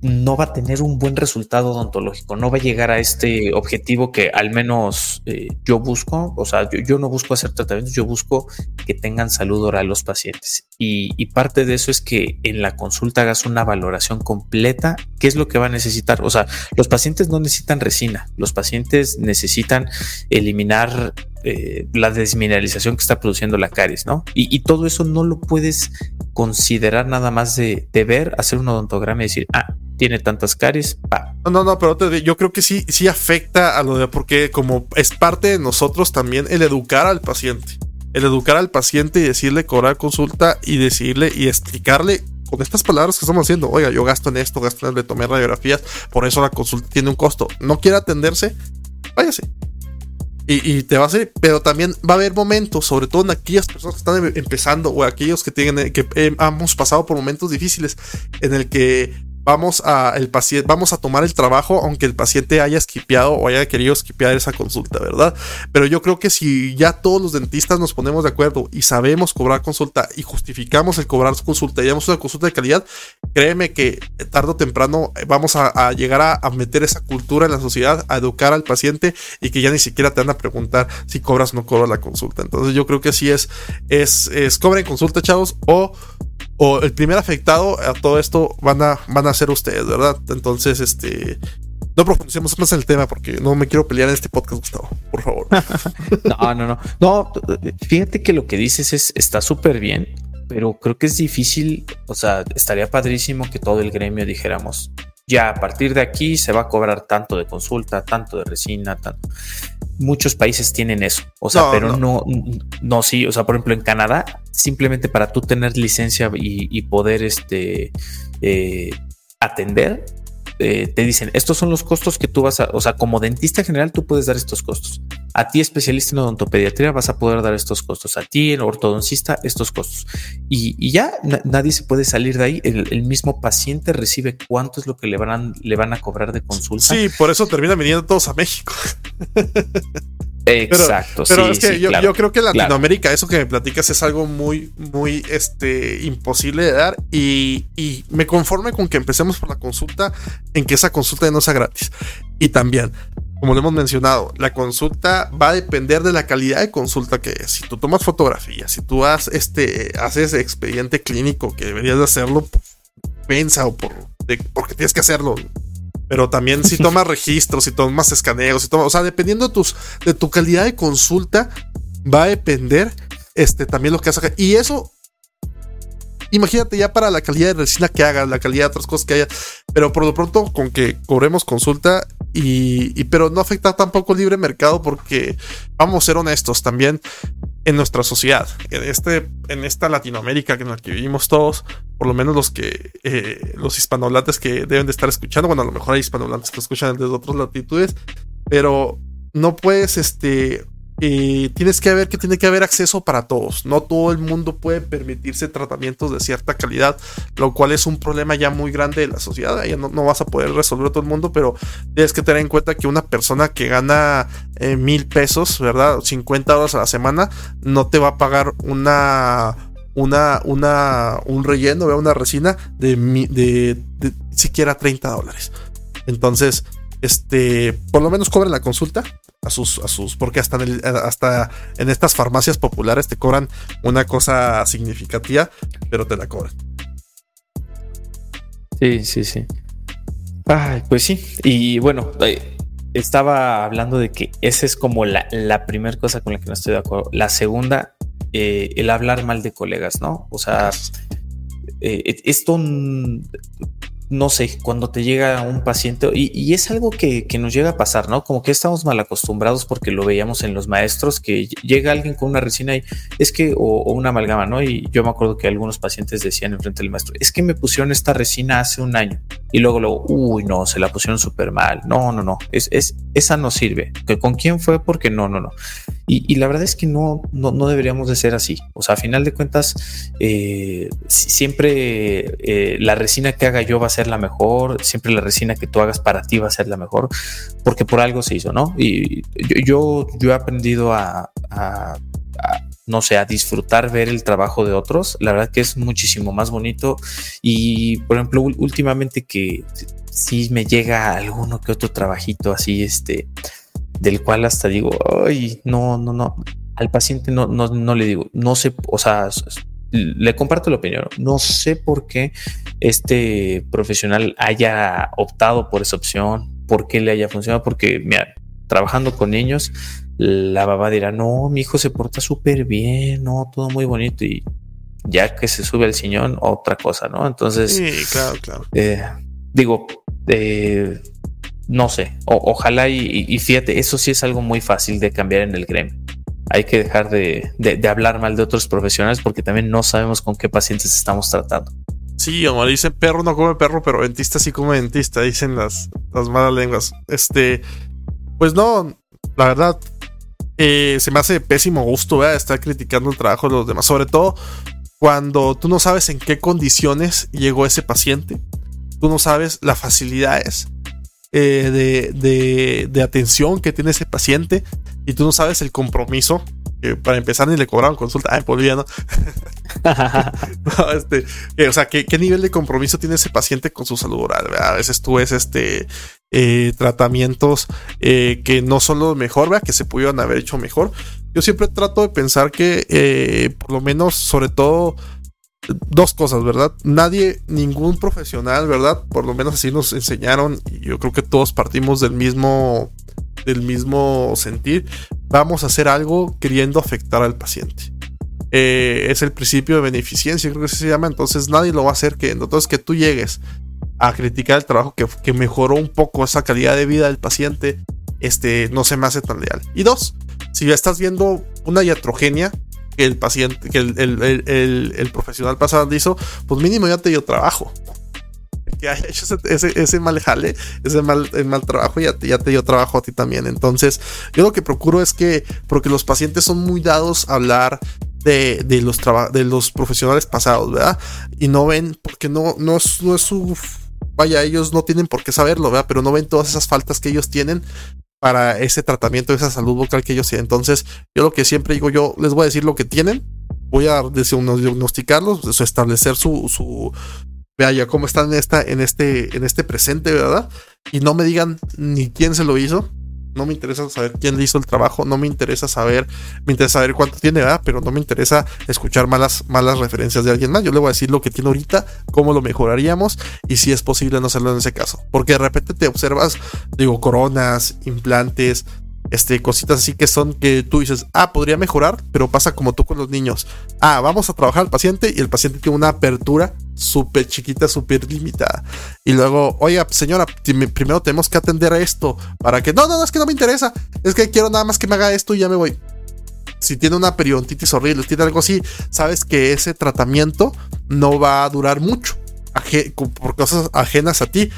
no va a tener un buen resultado odontológico, no va a llegar a este objetivo que al menos eh, yo busco, o sea, yo, no busco hacer tratamientos, yo busco que tengan salud oral los pacientes. Y, parte de eso es que en la consulta hagas una valoración completa, qué es lo que va a necesitar. O sea, los pacientes no necesitan resina, los pacientes necesitan eliminar eh, la desmineralización que está produciendo la caries, ¿no? Y, todo eso no lo puedes considerar nada más de, de ver, hacer un odontograma y decir, ah, tiene tantas caries. No, no, no, pero yo creo que sí, sí afecta a lo de, porque como es parte de nosotros también el educar al paciente. El educar al paciente y decirle cobrar consulta y decirle y explicarle con estas palabras que estamos haciendo. Oiga, yo gasto en esto, gasto en el de tomar radiografías, por eso la consulta tiene un costo. No quiere atenderse, váyase. Y, te va a hacer, pero también va a haber momentos, sobre todo en aquellas personas que están em, empezando o aquellos que tienen, que hemos pasado por momentos difíciles en el que vamos a el paciente, vamos a tomar el trabajo aunque el paciente haya esquipeado o haya querido esquipear esa consulta, ¿verdad? Pero yo creo que si ya todos los dentistas nos ponemos de acuerdo y sabemos cobrar consulta y justificamos el cobrar consulta y damos una consulta de calidad, créeme que tarde o temprano vamos a, llegar a, meter esa cultura en la sociedad, a educar al paciente y que ya ni siquiera te van a preguntar si cobras o no cobras la consulta. Entonces yo creo que sí es, es, es cobren consulta, chavos, o o el primer afectado a todo esto van a, van a ser ustedes, ¿verdad? Entonces, este. No profundicemos más en el tema porque no me quiero pelear en este podcast, Gustavo, por favor. [LAUGHS] no, no, no. No, fíjate que lo que dices es, está súper bien, pero creo que es difícil. O sea, estaría padrísimo que todo el gremio dijéramos, ya a partir de aquí se va a cobrar tanto de consulta, tanto de resina, tanto muchos países tienen eso. O sea, pero no. no, sí. O sea, por ejemplo, en Canadá, simplemente para tú tener licencia y, poder este, eh, atender, eh, te dicen, estos son los costos que tú vas a, o sea, como dentista general tú puedes dar estos costos. A ti especialista en odontopediatría vas a poder dar estos costos. A ti en ortodoncista estos costos. Y, ya nadie se puede salir de ahí. El, mismo paciente recibe cuánto es lo que le van, le van a cobrar de consulta. Sí, por eso termina viniendo todos a México. [LAUGHS] Exacto. Pero, es que yo, creo que en Latinoamérica eso que me platicas es algo muy, muy este, imposible de dar y, y, me conforme con que empecemos por la consulta en que esa consulta no sea gratis. Y también, como lo hemos mencionado, la consulta va a depender de la calidad de consulta que es. Si tú tomas fotografías, si tú haces, este, haces expediente clínico que deberías de hacerlo, pensa o por, porque tienes que hacerlo. Pero también si [LAUGHS] tomas registros, si tomas escaneos, si tomas, o sea, dependiendo de, tus, de tu calidad de consulta, va a depender este, también lo que haces. Y eso, imagínate ya para la calidad de resina que hagas, la calidad de otras cosas que haya. Pero por lo pronto, con que cobremos consulta y, y pero no afecta tampoco el libre mercado porque vamos a ser honestos también en nuestra sociedad, en, este, en esta Latinoamérica en la que vivimos todos, por lo menos los que eh, los hispanohablantes que deben de estar escuchando, bueno, a lo mejor hay hispanohablantes que escuchan desde otras latitudes, pero no puedes este tienes que ver que tiene que haber acceso para todos. No todo el mundo puede permitirse tratamientos de cierta calidad, lo cual es un problema ya muy grande de la sociedad. Ya no, vas a poder resolver todo el mundo, pero tienes que tener en cuenta que una persona que gana eh, mil pesos, ¿verdad? 50 horas a la semana, no te va a pagar una un relleno, una resina de, siquiera 30 dólares. Entonces, este, por lo menos cobren la consulta a sus, a sus, porque hasta en, hasta en estas farmacias populares te cobran una cosa significativa, pero te la cobran. Sí, sí, sí. Ay, pues sí. Y bueno, eh, estaba hablando de que esa es como la, la primera cosa con la que no estoy de acuerdo. La segunda, eh, el hablar mal de colegas, ¿no? O sea, eh, esto no sé, cuando te llega un paciente, y, es algo que, nos llega a pasar, ¿no? Como que estamos mal acostumbrados porque lo veíamos en los maestros, que llega alguien con una resina y es que, o, una amalgama, ¿no? Y yo me acuerdo que algunos pacientes decían enfrente del maestro, es que me pusieron esta resina hace un año, y luego, luego, uy, no, se la pusieron súper mal, no, no, no, es, es, esa no sirve, ¿Que ¿con quién fue? Porque no, no, no. Y, la verdad es que no, no, no, deberíamos de ser así. O sea, a final de cuentas, eh, siempre eh, la resina que haga yo va a ser la mejor, siempre la resina que tú hagas para ti va a ser la mejor, porque por algo se hizo, ¿no? Y yo, yo, he aprendido a, no sé, a disfrutar ver el trabajo de otros. La verdad que es muchísimo más bonito. Y por ejemplo, últimamente que sí me llega alguno que otro trabajito así, este, del cual hasta digo, ay, no, no, no. Al paciente no, no, no le digo, no sé, o sea, le comparto la opinión. No sé por qué este profesional haya optado por esa opción, por qué le haya funcionado, porque mira, trabajando con niños, la babá dirá, no, mi hijo se porta súper bien, no, todo muy bonito y ya que se sube al sillón, otra cosa, ¿no? Entonces, sí, claro, claro. Eh, digo, eh, no sé, ojalá y, fíjate, eso sí es algo muy fácil de cambiar en el gremio. Hay que dejar de, hablar mal de otros profesionales porque también no sabemos con qué pacientes estamos tratando. Sí, como dicen, perro no come perro, pero dentista sí come dentista, dicen las, las malas lenguas. Este, pues no, la verdad, eh, se me hace pésimo gusto estar criticando el trabajo de los demás, sobre todo cuando tú no sabes en qué condiciones llegó ese paciente, tú no sabes las facilidades eh, de, de, atención que tiene ese paciente y tú no sabes el compromiso. Que para empezar ni le cobraron consulta. Ay, por [LAUGHS] ¿no? este, o sea, ¿qué, ¿qué, nivel de compromiso tiene ese paciente con su salud oral? A veces tú ves este eh, tratamientos eh, que no son lo mejor, ¿verdad? que se pudieron haber hecho mejor. Yo siempre trato de pensar que, por lo menos, sobre todo dos cosas, ¿verdad? Nadie, ningún profesional, ¿verdad? Por lo menos así nos enseñaron y yo creo que todos partimos del mismo del mismo sentir. Vamos a hacer algo queriendo afectar al paciente. Eh, es el principio de beneficencia, creo que se llama. Entonces nadie lo va a hacer que entonces que tú llegues a criticar el trabajo que, que mejoró un poco esa calidad de vida del paciente, este no se me hace tan leal. Y dos, si ya estás viendo una iatrogenia, que el paciente, que el, profesional pasado hizo, pues mínimo ya te dio trabajo. Que haya [LAUGHS] hecho ese, mal jale, ese mal, mal trabajo, ya te, ya te dio trabajo a ti también. Entonces, yo lo que procuro es que, porque los pacientes son muy dados a hablar de, los, de los profesionales pasados, ¿verdad? Y no ven, porque no, no, no es su vaya, ellos no tienen por qué saberlo, ¿verdad? Pero no ven todas esas faltas que ellos tienen para ese tratamiento, esa salud vocal que ellos tienen. Entonces, yo lo que siempre digo, yo les voy a decir lo que tienen, voy a diagnosticarlos, establecer su vaya cómo están en esta, en este, en este presente, ¿verdad? Y no me digan ni quién se lo hizo, no me interesa saber quién le hizo el trabajo, no me interesa saber, me interesa saber cuánto tiene, ¿verdad? Pero no me interesa escuchar malas, malas referencias de alguien más. Yo le voy a decir lo que tiene ahorita, cómo lo mejoraríamos y si es posible no hacerlo en ese caso. Porque de repente te observas, digo, coronas, implantes, este, cositas así que son que tú dices, ah, podría mejorar, pero pasa como tú con los niños. Ah, vamos a trabajar al paciente y el paciente tiene una apertura súper chiquita, súper limitada. Y luego, oiga, señora, primero tenemos que atender a esto para que, no, no, no, es que no me interesa, es que quiero nada más que me haga esto y ya me voy. Si tiene una periodontitis horrible, tiene algo así, sabes que ese tratamiento no va a durar mucho por cosas ajenas a ti.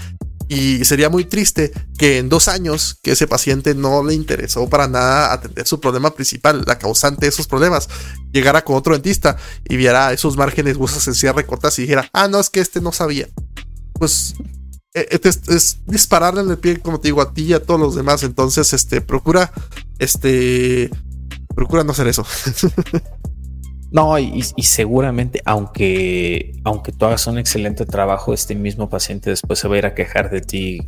Y sería muy triste que en dos años que ese paciente no le interesó para nada atender su problema principal, la causante de esos problemas, llegara con otro dentista y viera esos márgenes huesos en cierre cortas y dijera, ah, no, es que este no sabía. Pues e, e, es, dispararle en el pie, como te digo, a ti y a todos los demás. Entonces, este, procura, este, procura no hacer eso. [LAUGHS] No, y, seguramente, aunque, aunque tú hagas un excelente trabajo, este mismo paciente después se va a ir a quejar de ti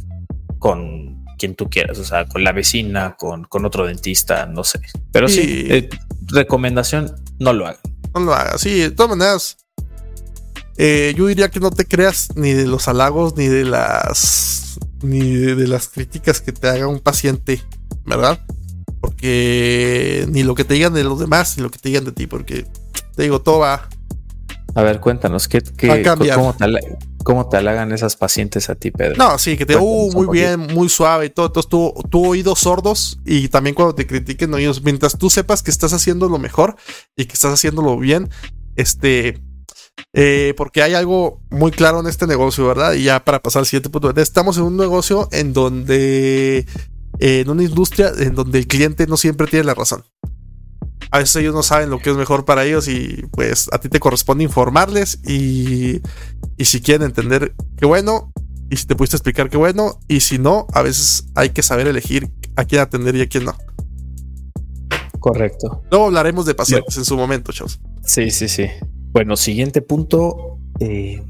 con quien tú quieras, o sea, con la vecina, con, con otro dentista, no sé. Pero sí, eh, recomendación, no lo haga. No lo haga, sí, de todas maneras. Eh, yo diría que no te creas ni de los halagos ni de las ni de, las críticas que te haga un paciente, ¿verdad? Porque ni lo que te digan de los demás, ni lo que te digan de ti, porque te digo, todo va. A ver, cuéntanos, ¿qué, qué cómo, te, cómo te halagan esas pacientes a ti, Pedro? No, sí, que te uh, muy bien, muy suave y todo. Entonces tú, tú oídos sordos y también cuando te critiquen oídos, mientras tú sepas que estás haciendo lo mejor y que estás haciéndolo bien, este, eh, porque hay algo muy claro en este negocio, ¿verdad? Y ya para pasar al siguiente punto, estamos en un negocio en donde, eh, en una industria en donde el cliente no siempre tiene la razón. A veces ellos no saben lo que es mejor para ellos y pues a ti te corresponde informarles y, y si quieren entender, qué bueno, y si te pudiste explicar, qué bueno, y si no, a veces hay que saber elegir a quién atender y a quién no. Correcto. Luego hablaremos de pacientes en su momento, chavos. Sí, sí, sí. Bueno, siguiente punto. Eh,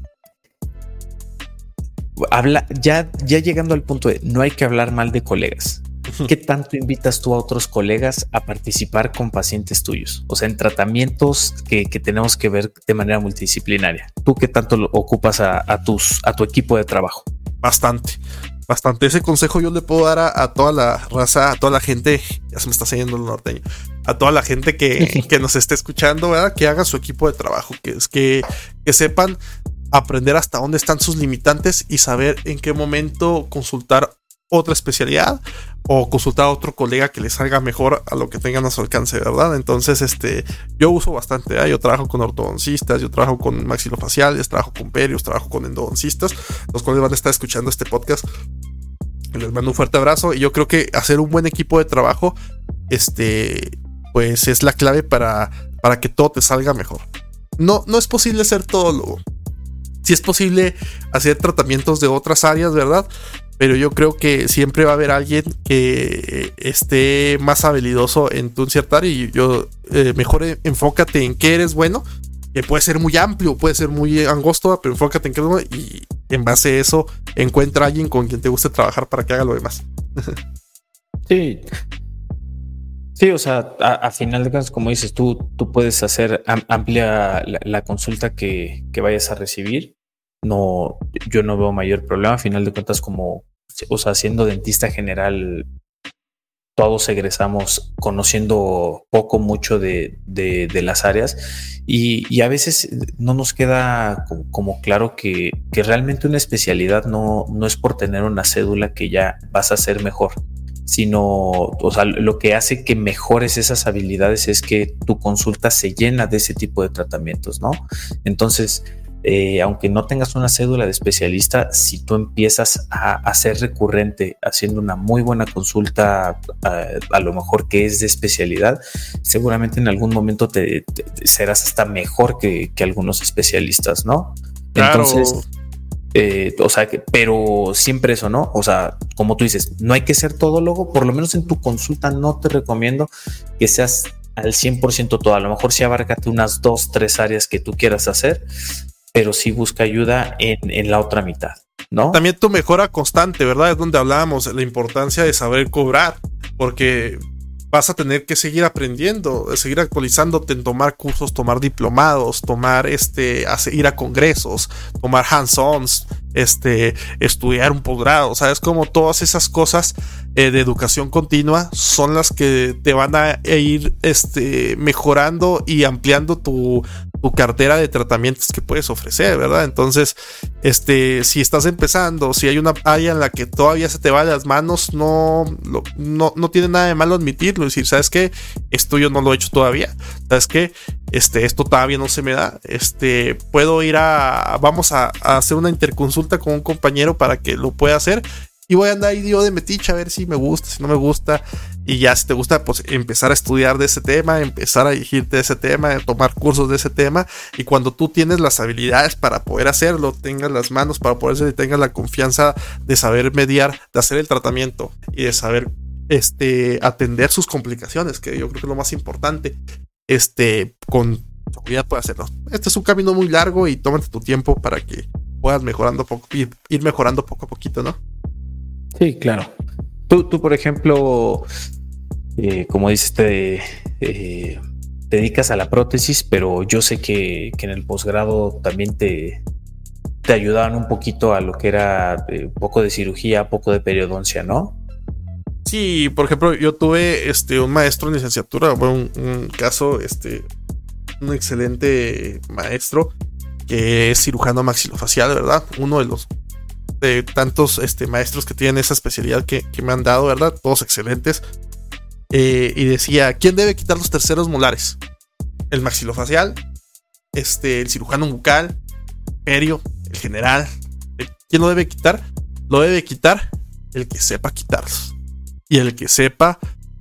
habla, ya, ya llegando al punto de no hay que hablar mal de colegas. ¿Qué tanto invitas tú a otros colegas a participar con pacientes tuyos? O sea, en tratamientos que, tenemos que ver de manera multidisciplinaria. ¿Tú qué tanto ocupas a, tus, a tu equipo de trabajo? Bastante, bastante. Ese consejo yo le puedo dar a, toda la raza, a toda la gente, ya se me está saliendo el norteño, a toda la gente [LAUGHS] que, nos esté escuchando, ¿verdad? Que haga su equipo de trabajo, que es que, que sepan aprender hasta dónde están sus limitantes y saber en qué momento consultar otra especialidad o consultar a otro colega que les salga mejor a lo que tengan a su alcance, ¿verdad? Entonces, este, yo uso bastante, ¿eh? yo trabajo con ortodoncistas, yo trabajo con maxilofaciales, trabajo con perios, trabajo con endodoncistas, los cuales van a estar escuchando este podcast. Les mando un fuerte abrazo y yo creo que hacer un buen equipo de trabajo, este, pues es la clave para, para que todo te salga mejor. No, no es posible ser todo lo... Si es posible hacer tratamientos de otras áreas, ¿verdad? Pero yo creo que siempre va a haber alguien que esté más habilidoso en tu cierta área y yo eh, mejor enfócate en qué eres bueno, que puede ser muy amplio, puede ser muy angosto, pero enfócate en qué eres bueno y en base a eso encuentra a alguien con quien te guste trabajar para que haga lo demás. [LAUGHS] sí, Sí, o sea, a, final de cuentas, como dices, tú, tú puedes hacer amplia la, consulta que, vayas a recibir. No, yo no veo mayor problema. A final de cuentas, como, o sea, siendo dentista general, todos egresamos conociendo poco, mucho de, las áreas y, a veces no nos queda como, claro que, que, realmente una especialidad no, no es por tener una cédula que ya vas a ser mejor sino, o sea, lo que hace que mejores esas habilidades es que tu consulta se llena de ese tipo de tratamientos, ¿no? Entonces, eh, aunque no tengas una cédula de especialista, si tú empiezas a, ser recurrente haciendo una muy buena consulta, a, lo mejor que es de especialidad, seguramente en algún momento te, serás hasta mejor que, algunos especialistas, ¿no? Entonces, eh, o sea, pero siempre eso, ¿no? O sea, como tú dices, no hay que ser todólogo, por lo menos en tu consulta no te recomiendo que seas al 100% todo. A lo mejor sí abárcate unas dos, tres áreas que tú quieras hacer, pero sí busca ayuda en, en la otra mitad, ¿no? También tu mejora constante, ¿verdad? Es donde hablábamos la importancia de saber cobrar, porque vas a tener que seguir aprendiendo, seguir actualizándote en tomar cursos, tomar diplomados, tomar este, ir a congresos, tomar hands-ons, este, estudiar un posgrado, sabes como todas esas cosas eh, de educación continua son las que te van a ir este, mejorando y ampliando tu, tu cartera de tratamientos que puedes ofrecer, ¿verdad? Entonces, este, si estás empezando, si hay una área en la que todavía se te va las manos, no, no, no tiene nada de malo admitirlo, decir, ¿sabes qué? Esto yo no lo he hecho todavía, ¿sabes qué? Este, esto todavía no se me da, este, puedo ir a, vamos a, a hacer una interconsulta con un compañero para que lo pueda hacer y voy a andar ahí yo de metiche a ver si me gusta, si no me gusta. Y ya si te gusta, pues empezar a estudiar de ese tema, empezar a dirigirte de ese tema, tomar cursos de ese tema. Y cuando tú tienes las habilidades para poder hacerlo, tengas las manos para poder hacerlo y tengas la confianza de saber mediar, de hacer el tratamiento y de saber este, atender sus complicaciones, que yo creo que es lo más importante, este, con seguridad puedes hacerlo. Este es un camino muy largo y tómate tu tiempo para que puedas mejorando poco, ir, ir mejorando poco a poquito, ¿no? Sí, claro. Tú, tú por ejemplo, eh, como dices, te, eh, dedicas a la prótesis, pero yo sé que, en el posgrado también te, te ayudaban un poquito a lo que era un poco de cirugía, poco de periodoncia, ¿no? Sí, por ejemplo, yo tuve este, un maestro en licenciatura, un, un caso, este, un excelente maestro que es cirujano maxilofacial, ¿verdad? Uno de los de tantos este, maestros que tienen esa especialidad que, me han dado, ¿verdad? Todos excelentes. Eh, y decía, ¿quién debe quitar los terceros molares? El maxilofacial, este, el cirujano bucal, perio, el general. ¿Quién lo debe quitar? Lo debe quitar el que sepa quitarlos y el que sepa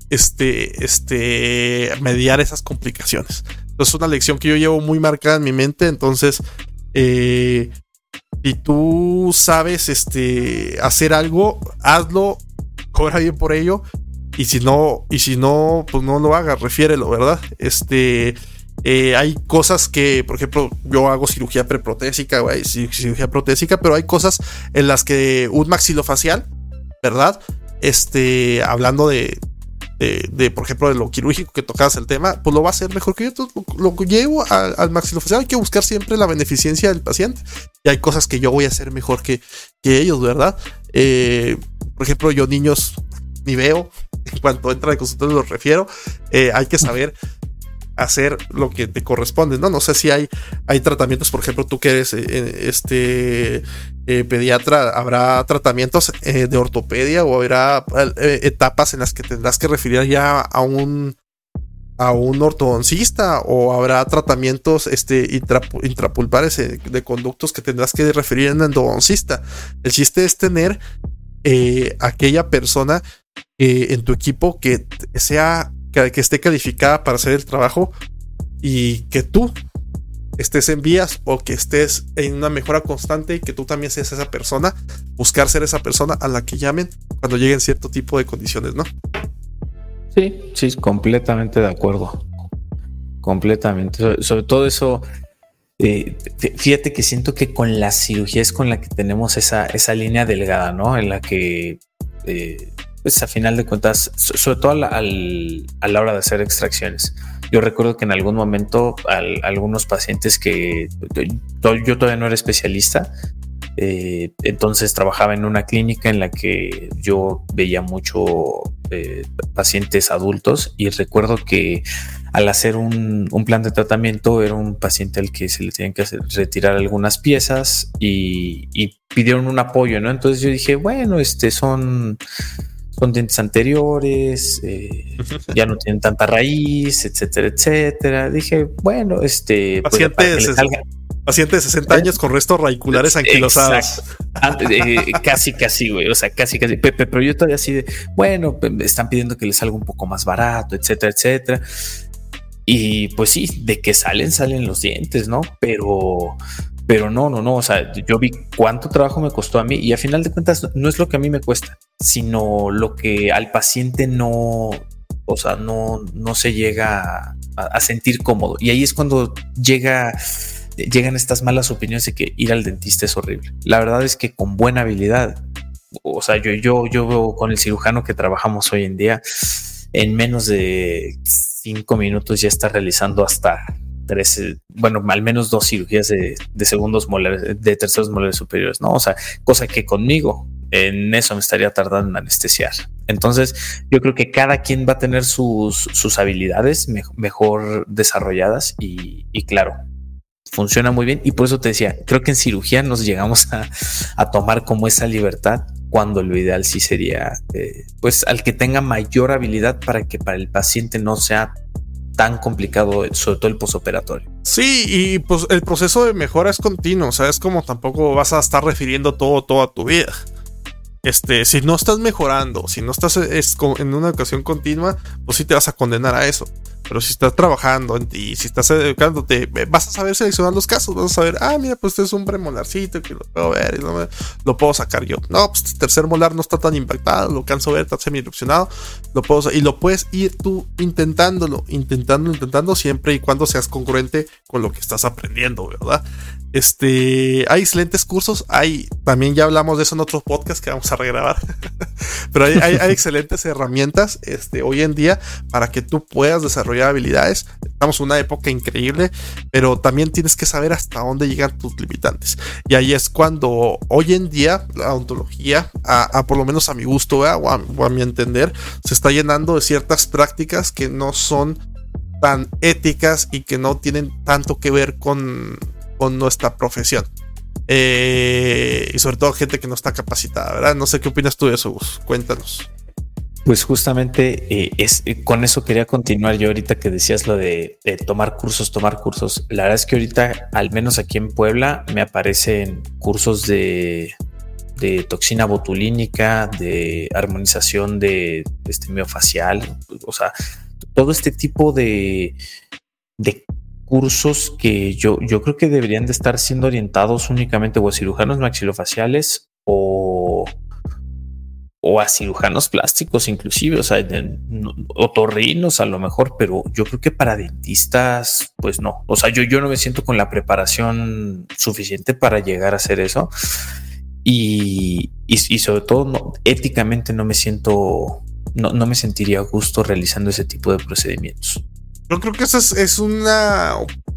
este, este, mediar esas complicaciones. es una lección que yo llevo muy marcada en mi mente. Entonces, eh, si tú sabes este, hacer algo, hazlo, cobra bien por ello. Y si no, y si no, pues no lo hagas, refiérelo, ¿verdad? Este. Eh, hay cosas que, por ejemplo, yo hago cirugía preprotésica, güey, cirugía protésica, pero hay cosas en las que un maxilofacial, ¿verdad? este, hablando de, de, por ejemplo, de lo quirúrgico que tocabas el tema, pues lo va a hacer mejor que yo. Entonces, lo, llevo al maxilofacial. Hay que buscar siempre la beneficencia del paciente. Y hay cosas que yo voy a hacer mejor que, que ellos, ¿verdad? Eh, por ejemplo, yo niños ni veo. [LAUGHS] En cuanto entra de consultorio los refiero. Eh, hay que saber hacer lo que te corresponde, ¿no? No sé si hay, hay tratamientos, por ejemplo, tú que eres eh, este eh, pediatra, habrá tratamientos eh, de ortopedia o habrá etapas en las que tendrás que referir ya a un a un ortodoncista o habrá tratamientos este, intrapulpares de conductos que tendrás que referir a un endodoncista. El chiste es tener aquella persona en tu equipo que sea que, esté calificada para hacer el trabajo y que tú estés en vías o que estés en una mejora constante y que tú también seas esa persona, buscar ser esa persona a la que llamen cuando lleguen cierto tipo de condiciones, ¿no? Sí, sí, completamente de acuerdo. Completamente. Sobre, todo eso, eh, fíjate que siento que con la cirugía es con la que tenemos esa, esa línea delgada, ¿no? En la que eh, pues a final de cuentas, sobre todo a la, hora de hacer extracciones. Yo recuerdo que en algún momento algunos pacientes que yo todavía no era especialista, eh, entonces trabajaba en una clínica en la que yo veía mucho eh, pacientes adultos y recuerdo que al hacer un, plan de tratamiento era un paciente al que se le tenían que retirar algunas piezas y, y, pidieron un apoyo, ¿no? Entonces yo dije, bueno, este son son dientes anteriores, eh, ya no [LAUGHS] tienen tanta raíz, etcétera, etcétera. Dije, bueno, este. Paciente, de 60 años con restos radiculares anquilosados. Eh, casi, casi, güey. O sea, casi, casi. Pepe, pero yo todavía así de, bueno, están pidiendo que les salga un poco más barato, etcétera, etcétera. Y pues sí, de que salen, salen los dientes, ¿no? Pero pero no, no, no. O sea, yo vi cuánto trabajo me costó a mí y a final de cuentas no es lo que a mí me cuesta, sino lo que al paciente no, o sea, no, no se llega a, sentir cómodo. Y ahí es cuando llega, llegan estas malas opiniones de que ir al dentista es horrible. La verdad es que con buena habilidad, o sea, yo, yo, yo veo con el cirujano que trabajamos hoy en día, en menos de cinco minutos ya está realizando hasta tres, bueno, al menos dos cirugías de, segundos molares, de terceros molares superiores, ¿no? O sea, cosa que conmigo en eso me estaría tardando en anestesiar. Entonces, yo creo que cada quien va a tener sus, sus habilidades mejor desarrolladas y, claro, funciona muy bien. Y por eso te decía, creo que en cirugía nos llegamos a, tomar como esa libertad cuando lo ideal sí sería, eh, pues, al que tenga mayor habilidad para que para el paciente no sea tan complicado, sobre todo el posoperatorio. Sí, y pues el proceso de mejora es continuo, o sea, es como tampoco vas a estar refiriendo todo toda tu vida. Este, si no estás mejorando, si no estás en una educación continua, pues sí te vas a condenar a eso. Pero si estás trabajando ti, si estás educándote, vas a saber seleccionar los casos, vas a saber, ah, mira, pues este es un premolarcito que lo puedo ver y lo, puedo sacar yo. No, pues este tercer molar no está tan impactado, lo canso ver, está semi erupcionado, lo puedo y lo puedes ir tú intentándolo, intentando, intentando siempre y cuando seas congruente con lo que estás aprendiendo, ¿verdad? Este, hay excelentes cursos. Hay, también ya hablamos de eso en otros podcasts que vamos a regrabar. [LAUGHS] Pero hay, excelentes herramientas este, hoy en día para que tú puedas desarrollar habilidades. Estamos en una época increíble, pero también tienes que saber hasta dónde llegan tus limitantes. Y ahí es cuando hoy en día la ontología, a, por lo menos a mi gusto o a mi entender, se está llenando de ciertas prácticas que no son tan éticas y que no tienen tanto que ver con con nuestra profesión. Eh, y sobre todo gente que no está capacitada, ¿verdad? No sé qué opinas tú de eso. Cuéntanos. Pues justamente eh, es, eh, con eso quería continuar yo ahorita que decías lo de, tomar cursos, tomar cursos. La verdad es que ahorita, al menos aquí en Puebla, me aparecen cursos de, de toxina botulínica, de armonización de este miofacial, o sea, todo este tipo de, de cursos que yo, yo creo que deberían de estar siendo orientados únicamente o a cirujanos maxilofaciales o, o a cirujanos plásticos inclusive, o sea, otorrinos a lo mejor, pero yo creo que para dentistas, pues no. O sea, yo, yo no me siento con la preparación suficiente para llegar a hacer eso. Y, y, sobre todo, éticamente no me siento, no, no me sentiría a gusto realizando ese tipo de procedimientos. Yo creo que esa es, una.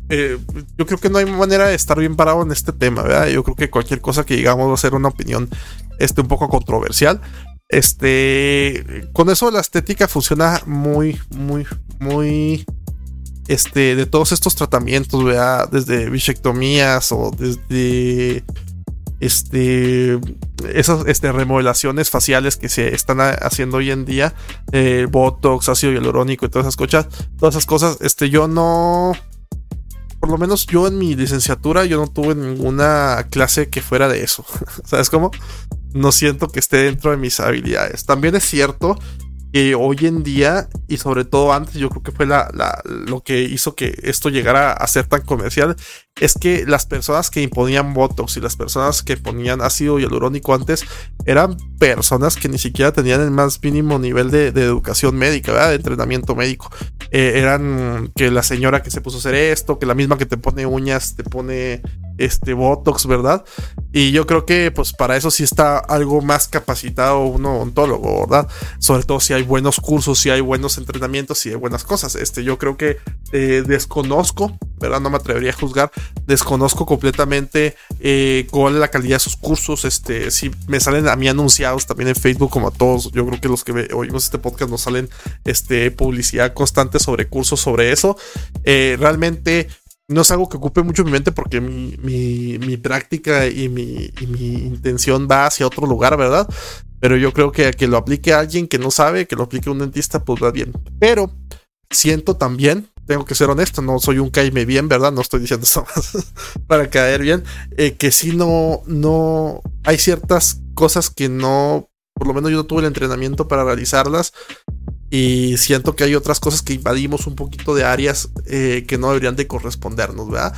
Eh, yo creo que no hay manera de estar bien parado en este tema, ¿verdad? Yo creo que cualquier cosa que digamos va a ser una opinión este, un poco controversial. Este. Con eso la estética funciona muy, muy, muy. Este, de todos estos tratamientos, ¿verdad? Desde bichectomías o desde este, esas este, remodelaciones faciales que se están haciendo hoy en día, eh, Botox, ácido hialurónico y todas esas cosas, todas esas cosas, este, yo no, por lo menos yo en mi licenciatura, yo no tuve ninguna clase que fuera de eso, [LAUGHS] ¿sabes cómo? No siento que esté dentro de mis habilidades. También es cierto que hoy en día, y sobre todo antes, yo creo que fue la, lo que hizo que esto llegara a ser tan comercial, es que las personas que imponían Botox y las personas que ponían ácido hialurónico antes eran personas que ni siquiera tenían el más mínimo nivel de, educación médica, de entrenamiento médico. Eh, eran que la señora que se puso a hacer esto, que la misma que te pone uñas, te pone este Botox, ¿verdad? Y yo creo que pues para eso sí está algo más capacitado un odontólogo, ¿verdad? Sobre todo si hay buenos cursos, si hay buenos entrenamientos, si hay buenas cosas. Este, yo creo que eh, desconozco, ¿verdad? No me atrevería a juzgar desconozco completamente eh, cuál es la calidad de sus cursos. Este, si me salen a mí anunciados también en Facebook, como a todos, yo creo que los que oímos este podcast nos salen este, publicidad constante sobre cursos sobre eso. Eh, realmente no es algo que ocupe mucho mi mente porque mi, práctica y mi, mi, intención va hacia otro lugar, ¿verdad? Pero yo creo que que lo aplique a alguien que no sabe, que lo aplique a un dentista, pues va bien. Pero siento también tengo que ser honesto, no soy un caime bien, ¿verdad? No estoy diciendo [LAUGHS] eso más [LAUGHS] para caer bien. Eh, que si no, no, hay ciertas cosas que no, por lo menos yo no tuve el entrenamiento para realizarlas. Y siento que hay otras cosas que invadimos un poquito de áreas eh, que no deberían de correspondernos, ¿verdad?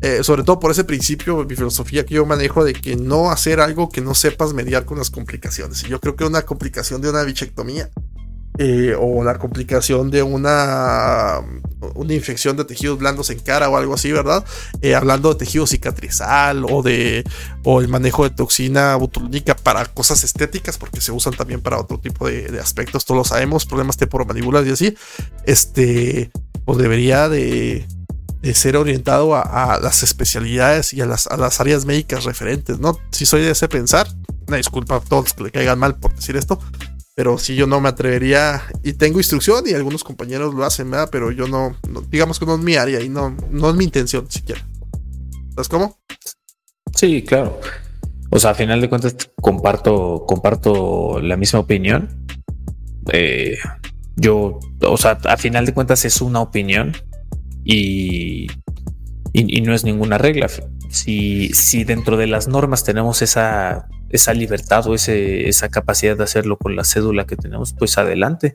Eh, sobre todo por ese principio, mi filosofía que yo manejo de que no hacer algo que no sepas mediar con las complicaciones. Y yo creo que una complicación de una bichectomía eh, o la complicación de una, una infección de tejidos blandos en cara o algo así, ¿verdad? Eh, hablando de tejido cicatrizal o de o el manejo de toxina botulínica para cosas estéticas, porque se usan también para otro tipo de, aspectos, todos lo sabemos, problemas temporomandibulares y así, este, pues debería de, ser orientado a, las especialidades y a las, a las áreas médicas referentes, ¿no? Si soy de ese pensar, disculpa a todos que le caigan mal por decir esto, pero si yo no me atrevería, y tengo instrucción y algunos compañeros lo hacen, ¿verdad? Pero yo no, digamos que no es mi área y no, no es mi intención siquiera. ¿Sabes cómo? Sí, claro. O sea, a final de cuentas comparto, comparto la misma opinión. Eh, yo, o sea, a final de cuentas es una opinión y, y, y no es ninguna regla. Si, si dentro de las normas tenemos esa esa libertad o ese, esa capacidad de hacerlo con la cédula que tenemos, pues adelante.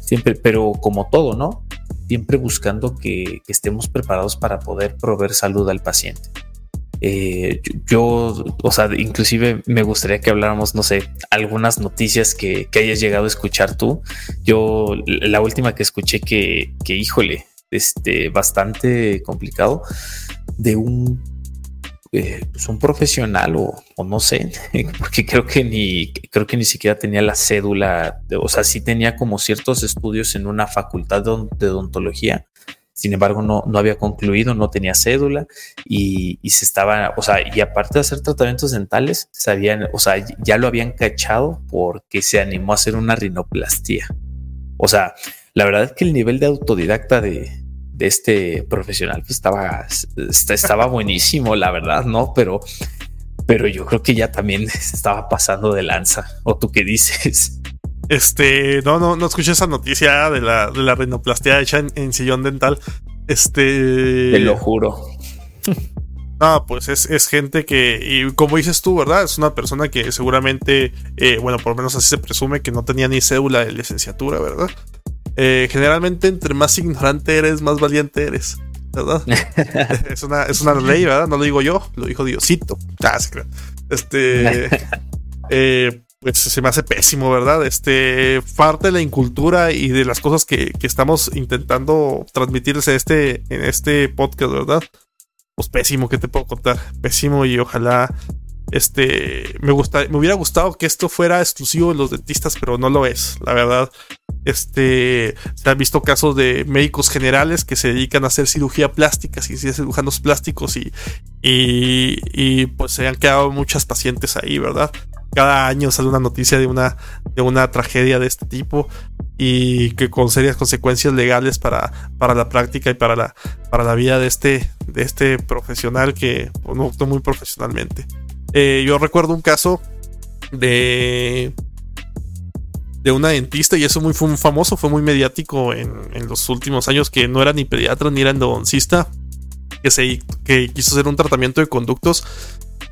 Siempre, pero como todo, ¿no? Siempre buscando que, estemos preparados para poder proveer salud al paciente. Eh, yo, o sea, inclusive me gustaría que habláramos, no sé, algunas noticias que, que, hayas llegado a escuchar tú. Yo, la última que escuché que, que híjole, este, bastante complicado, de un eh, pues un profesional o, no sé, [LAUGHS] porque creo que ni creo que ni siquiera tenía la cédula, o sea, sí tenía como ciertos estudios en una facultad de, odontología. Sin embargo, no, no había concluido, no tenía cédula y, se estaba, o sea, y aparte de hacer tratamientos dentales, sabían, o sea, ya lo habían cachado porque se animó a hacer una rinoplastía. O sea, la verdad es que el nivel de autodidacta de, de este profesional pues estaba, estaba buenísimo, la verdad, ¿no? Pero, pero yo creo que ya también [LAUGHS] se estaba pasando de lanza. ¿O tú qué dices? Este, no, no, no escuché esa noticia de la, de la rinoplastia hecha en, sillón dental. Este. Te lo juro. [LAUGHS] Ah, pues es, es, gente que, y como dices tú, ¿verdad? Es una persona que seguramente, eh, bueno, por lo menos así se presume que no tenía ni cédula de licenciatura, ¿verdad? Eh, generalmente entre más ignorante eres, más valiente eres. ¿Verdad? [LAUGHS] es, una, es una ley, ¿verdad? No lo digo yo, lo dijo Diosito. Ah, Este. [LAUGHS] Eh, pues se me hace pésimo, ¿verdad? Este. Parte de la incultura y de las cosas que, estamos intentando transmitirse este, en este podcast, ¿verdad? Pues pésimo, ¿qué te puedo contar? Pésimo y ojalá este, me, gusta, me hubiera gustado que esto fuera exclusivo de los dentistas, pero no lo es, la verdad. Este, se han visto casos de médicos generales que se dedican a hacer cirugía plástica, y cirujanos plásticos y, y, pues se han quedado muchas pacientes ahí, ¿verdad? Cada año sale una noticia de una, de una tragedia de este tipo y que con serias consecuencias legales para, para la práctica y para la, para la vida de este, de este profesional que pues, no muy profesionalmente. Eh, yo recuerdo un caso de de una dentista y eso muy, fue muy famoso, fue muy mediático en, los últimos años que no era ni pediatra ni era endodoncista, que, se, que quiso hacer un tratamiento de conductos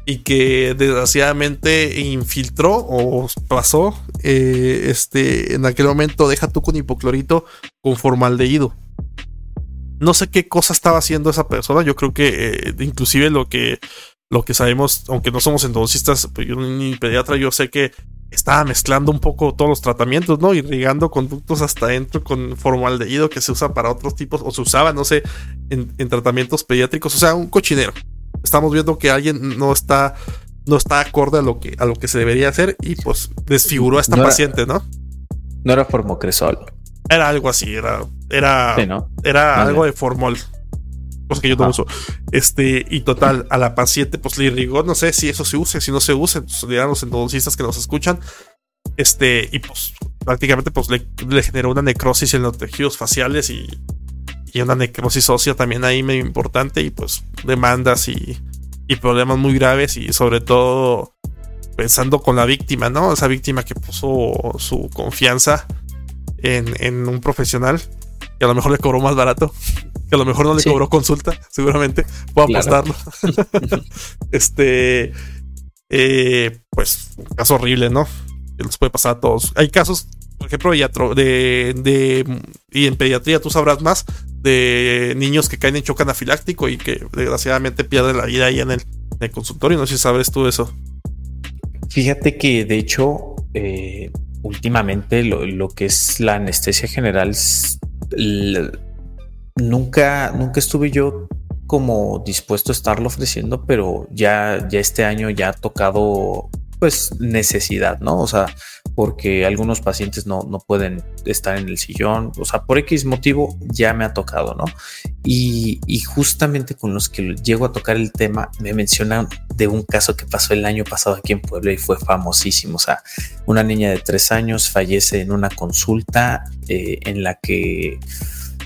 y que desgraciadamente infiltró o pasó eh, este, en aquel momento deja tú con hipoclorito con formaldehído. No sé qué cosa estaba haciendo esa persona, yo creo que eh, inclusive lo que lo que sabemos, aunque no somos endodoncistas, pues yo ni pediatra, yo sé que estaba mezclando un poco todos los tratamientos, ¿no? Irrigando conductos hasta adentro con formaldehído que se usa para otros tipos, o se usaba, no sé, en, tratamientos pediátricos, o sea, un cochinero. Estamos viendo que alguien no está, no está acorde a lo que, a lo que se debería hacer y pues desfiguró a esta paciente, ¿no? No era formocresol. Era algo así, era, era, era algo de formol cosa que yo no uso. Este, y total, a la paciente, pues le irrigó, no sé si eso se use, si no se use, pues los endodoncistas que nos escuchan. Este, y pues prácticamente pues le, generó una necrosis en los tejidos faciales y, y una necrosis ósea también ahí medio importante y pues demandas y, y problemas muy graves y sobre todo pensando con la víctima, ¿no? Esa víctima que puso su confianza en, en un profesional y a lo mejor le cobró más barato que a lo mejor no le cobró consulta, [LAUGHS] seguramente. Puedo apostarlo. [LAUGHS] este, eh, pues, un caso horrible, ¿no? Que nos puede pasar a todos. Hay casos, por ejemplo, de, de, y en pediatría tú sabrás más de niños que caen en choque anafiláctico y que desgraciadamente pierden la vida ahí en el, consultorio. No sé si sabes tú eso. Fíjate que de hecho, eh, últimamente lo, lo, que es la anestesia general nunca, nunca estuve yo como dispuesto a estarlo ofreciendo, pero ya, ya este año ya ha tocado pues necesidad, ¿no? O sea, porque algunos pacientes no, no pueden estar en el sillón, o sea, por X motivo ya me ha tocado, ¿no? Y, y, justamente con los que llego a tocar el tema, me mencionan de un caso que pasó el año pasado aquí en Puebla y fue famosísimo, o sea, una niña de tres años fallece en una consulta eh, en la que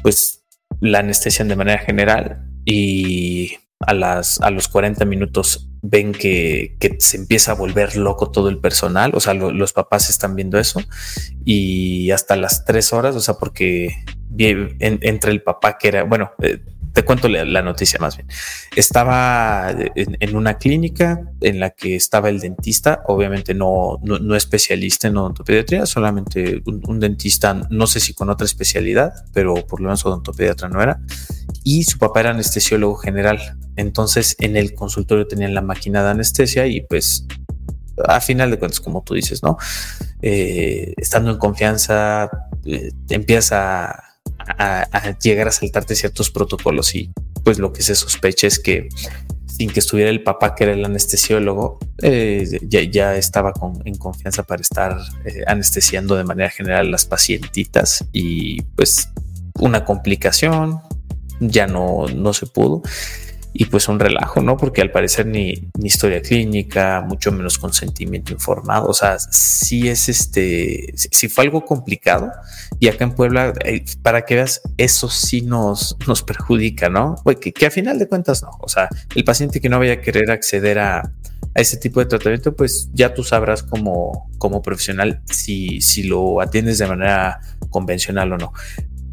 pues la anestesian de manera general y a, las, a los 40 minutos ven que, se empieza a volver loco todo el personal, o sea, los papás están viendo eso y hasta las tres horas, o sea, porque entre el papá que era, bueno, eh, te cuento la, noticia más bien. Estaba en, una clínica en la que estaba el dentista, obviamente no, no, especialista en odontopediatría, solamente un, dentista, no sé si con otra especialidad, pero por lo menos odontopediatra no era. Y su papá era anestesiólogo general. Entonces en el consultorio tenían la máquina de anestesia y pues a final de cuentas, como tú dices, ¿no? Eh, estando en confianza, eh, empieza a, llegar a saltarte ciertos protocolos y pues lo que se sospecha es que sin que estuviera el papá que era el anestesiólogo, eh, ya, estaba en confianza para estar eh, anestesiando de manera general a las pacientitas y pues una complicación, ya no, no se pudo y pues un relajo, ¿no? Porque al parecer ni, ni, historia clínica, mucho menos consentimiento informado, o sea, sí es este, si fue algo complicado y acá en Puebla, eh, para que veas, eso sí nos, nos perjudica, ¿no? Que, que a final de cuentas no, o sea, el paciente que no vaya a querer acceder a, a ese tipo de tratamiento, pues ya tú sabrás como, como profesional si, si lo atiendes de manera convencional o no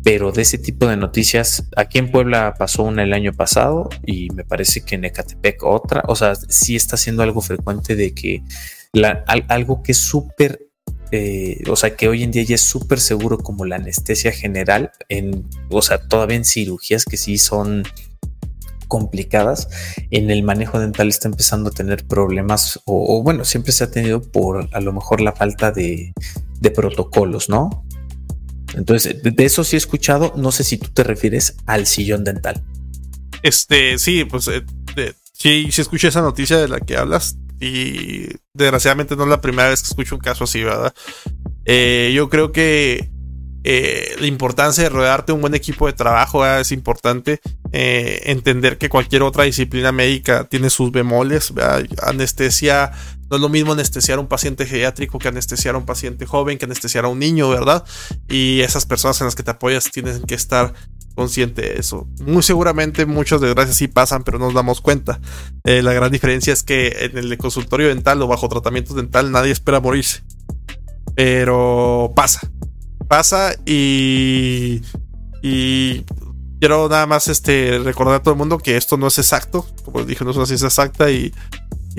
pero de ese tipo de noticias, aquí en Puebla pasó una el año pasado y me parece que en Ecatepec otra, o sea, sí está siendo algo frecuente de que algo que es súper, eh, o sea, que hoy en día ya es súper seguro como la anestesia general, en, o sea, todavía en cirugías que sí son complicadas, en el manejo dental está empezando a tener problemas, o, bueno, siempre se ha tenido por a lo mejor la falta de protocolos, ¿no? Entonces, de eso sí he escuchado, no sé si tú te refieres al sillón dental. Este, sí, pues eh, sí, sí escuché esa noticia de la que hablas y desgraciadamente no es la primera vez que escucho un caso así, ¿verdad? Eh, yo creo que eh, la importancia de rodearte un buen equipo de trabajo es importante. entender que cualquier otra disciplina médica tiene sus bemoles. Anestesia no es lo mismo anestesiar a un paciente geriátrico que anestesiar a un paciente joven, que anestesiar a un niño, ¿verdad? Y esas personas en las que te apoyas tienen que estar consciente de eso. Muy seguramente muchas desgracias sí pasan, pero no nos damos cuenta. Eh, la gran diferencia es que en el consultorio dental o bajo tratamiento dental nadie espera morirse. Pero pasa. Pasa y. Y quiero nada más este, recordar a todo el mundo que esto no es exacto. Como dije, no es una ciencia exacta y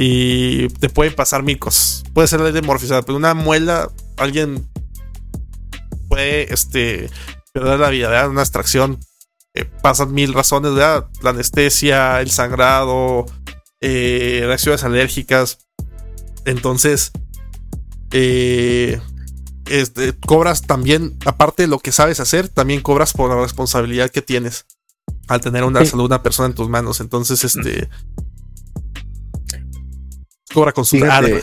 y te pueden pasar mil cosas. Puede ser la demorfizada, pero una muela, alguien puede este, perder la vida, ¿verdad? Una extracción. Eh, pasan mil razones, ¿verdad? La anestesia, el sangrado, eh, reacciones alérgicas. Entonces, eh, este, cobras también, aparte de lo que sabes hacer, también cobras por la responsabilidad que tienes al tener una salud, una persona en tus manos. Entonces, este, Cobra con su Fíjate.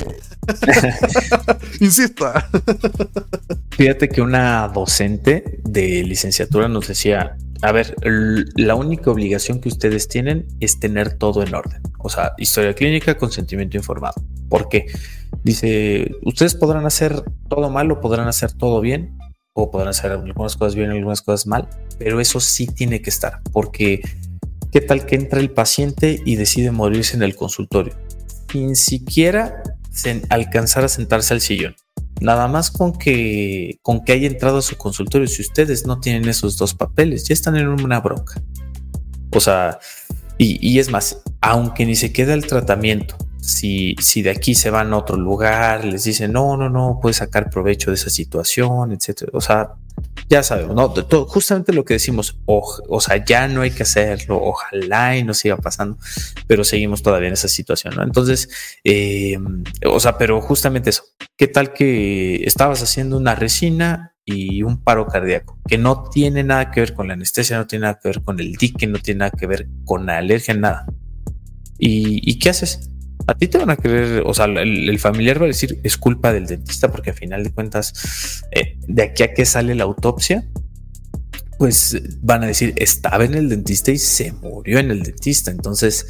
[LAUGHS] Insisto. Fíjate que una docente de licenciatura nos decía, a ver, la única obligación que ustedes tienen es tener todo en orden. O sea, historia clínica, consentimiento informado. ¿Por qué? Dice, ustedes podrán hacer todo mal o podrán hacer todo bien, o podrán hacer algunas cosas bien, algunas cosas mal, pero eso sí tiene que estar, porque ¿qué tal que entra el paciente y decide morirse en el consultorio? Sin siquiera alcanzar a sentarse al sillón. Nada más con que, con que haya entrado a su consultorio, si ustedes no tienen esos dos papeles, ya están en una bronca. O sea, y, y es más, aunque ni se queda el tratamiento, si, si de aquí se van a otro lugar, les dicen, no, no, no, puedes sacar provecho de esa situación, etcétera. O sea, ya sabemos, ¿no? justamente lo que decimos, o, sea, ya no hay que hacerlo, ojalá y no siga pasando, pero seguimos todavía en esa situación, ¿no? Entonces, eh, o sea, pero justamente eso, ¿qué tal que estabas haciendo una resina y un paro cardíaco, que no tiene nada que ver con la anestesia, no tiene nada que ver con el dique, no tiene nada que ver con la alergia, nada? ¿Y, y qué haces? A ti te van a querer, o sea, el, familiar va a decir es culpa del dentista porque al final de cuentas, eh, de aquí a que sale la autopsia, pues van a decir estaba en el dentista y se murió en el dentista. Entonces,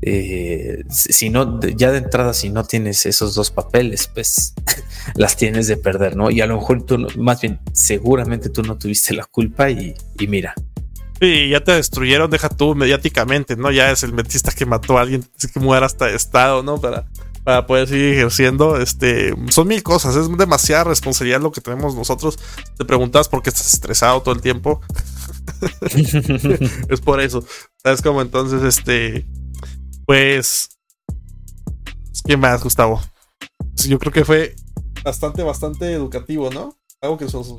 eh, si no, ya de entrada, si no tienes esos dos papeles, pues [LAUGHS] las tienes de perder, ¿no? Y a lo mejor tú, más bien, seguramente tú no tuviste la culpa y mira, Sí, ya te destruyeron, deja tú mediáticamente, ¿no? Ya es el metista que mató a alguien, que muera hasta estado, ¿no? Para, para poder seguir ejerciendo. Este, son mil cosas, es demasiada responsabilidad lo que tenemos nosotros. Te preguntas por qué estás estresado todo el tiempo. [LAUGHS] es por eso. ¿Sabes cómo? Entonces, este, pues, ¿qué más, Gustavo? Yo creo que fue bastante, bastante educativo, ¿no? Algo que nos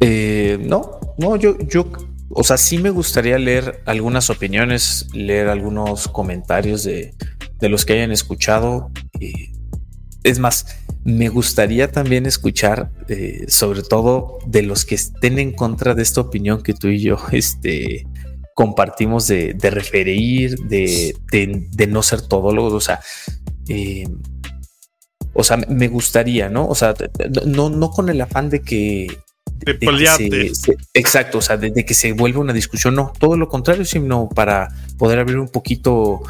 eh, no, no, yo, yo, o sea, sí me gustaría leer algunas opiniones, leer algunos comentarios de, los que hayan escuchado. es más, me gustaría también escuchar, eh, sobre todo de los que estén en contra de esta opinión que tú y yo [LAUGHS] este, compartimos de, referir, de, de, no ser todólogos, o sea, eh, o sea, me gustaría, ¿no? O sea, no, no con el afán de que... De, de exacto, o sea, de, que se vuelva una discusión, no, todo lo contrario, sino para poder abrir un poquito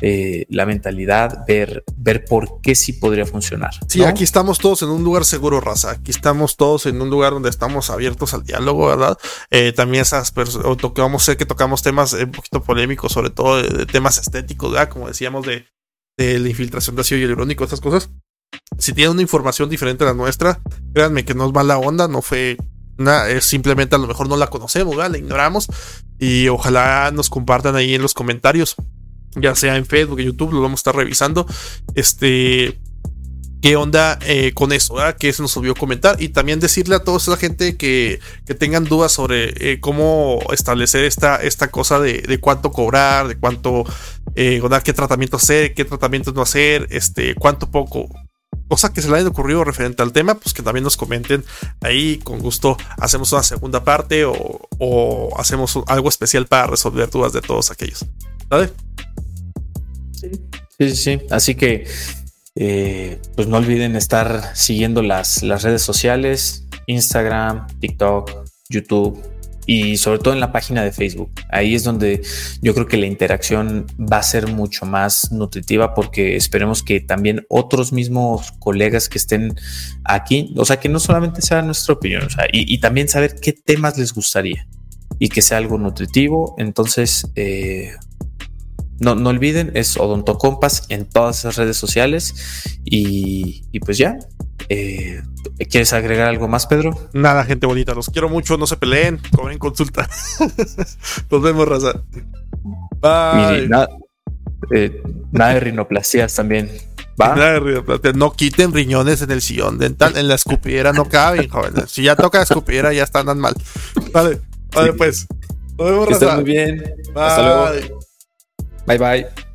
eh, la mentalidad, ver, ver por qué sí podría funcionar. Sí, aquí estamos todos en un lugar seguro, raza. Aquí estamos todos en un lugar donde estamos abiertos al diálogo, ¿verdad? Eh, también esas personas, vamos a ser que tocamos temas un poquito polémicos, sobre todo de, temas estéticos, ¿verdad? Como decíamos de, de la infiltración de ácido hialurónico, esas cosas si tienen una información diferente a la nuestra, créanme que no es mala onda, no fue nada, es simplemente a lo mejor no la conocemos, la ignoramos. Y ojalá nos compartan ahí en los comentarios, ya sea en Facebook, YouTube, lo vamos a estar revisando. Este, qué onda eh, con eso, ¿verdad? que se nos olvidó comentar. Y también decirle a toda esa gente que, que tengan dudas sobre eh, cómo establecer esta, esta cosa de, cuánto cobrar, de cuánto, eh, qué tratamiento hacer, qué tratamientos no hacer, este, cuánto poco cosa que se le haya ocurrido referente al tema, pues que también nos comenten ahí. Con gusto hacemos una segunda parte o, hacemos algo especial para resolver dudas de todos aquellos. ¿Vale? Sí, sí, sí. Así que, eh, pues no olviden estar siguiendo las, las redes sociales: Instagram, TikTok, YouTube y sobre todo en la página de Facebook. Ahí es donde yo creo que la interacción va a ser mucho más nutritiva porque esperemos que también otros mismos colegas que estén aquí, o sea, que no solamente sea nuestra opinión, o sea, y, también saber qué temas les gustaría y que sea algo nutritivo. Entonces, eh, no, no olviden, es Odontocompas en todas las redes sociales y, y pues ya, eh, ¿Quieres agregar algo más, Pedro? Nada, gente bonita. Los quiero mucho. No se peleen. Cobren consulta. [LAUGHS] Nos vemos, raza. Bye. Eh, nada, de rinoplastías también. Nada de No quiten riñones en el sillón dental. En la escupidera no caben, jóvenes. Si ya toca la escupidera, ya están mal. Vale, vale, pues. Nos vemos, raza. muy bien. Hasta luego. Bye, bye.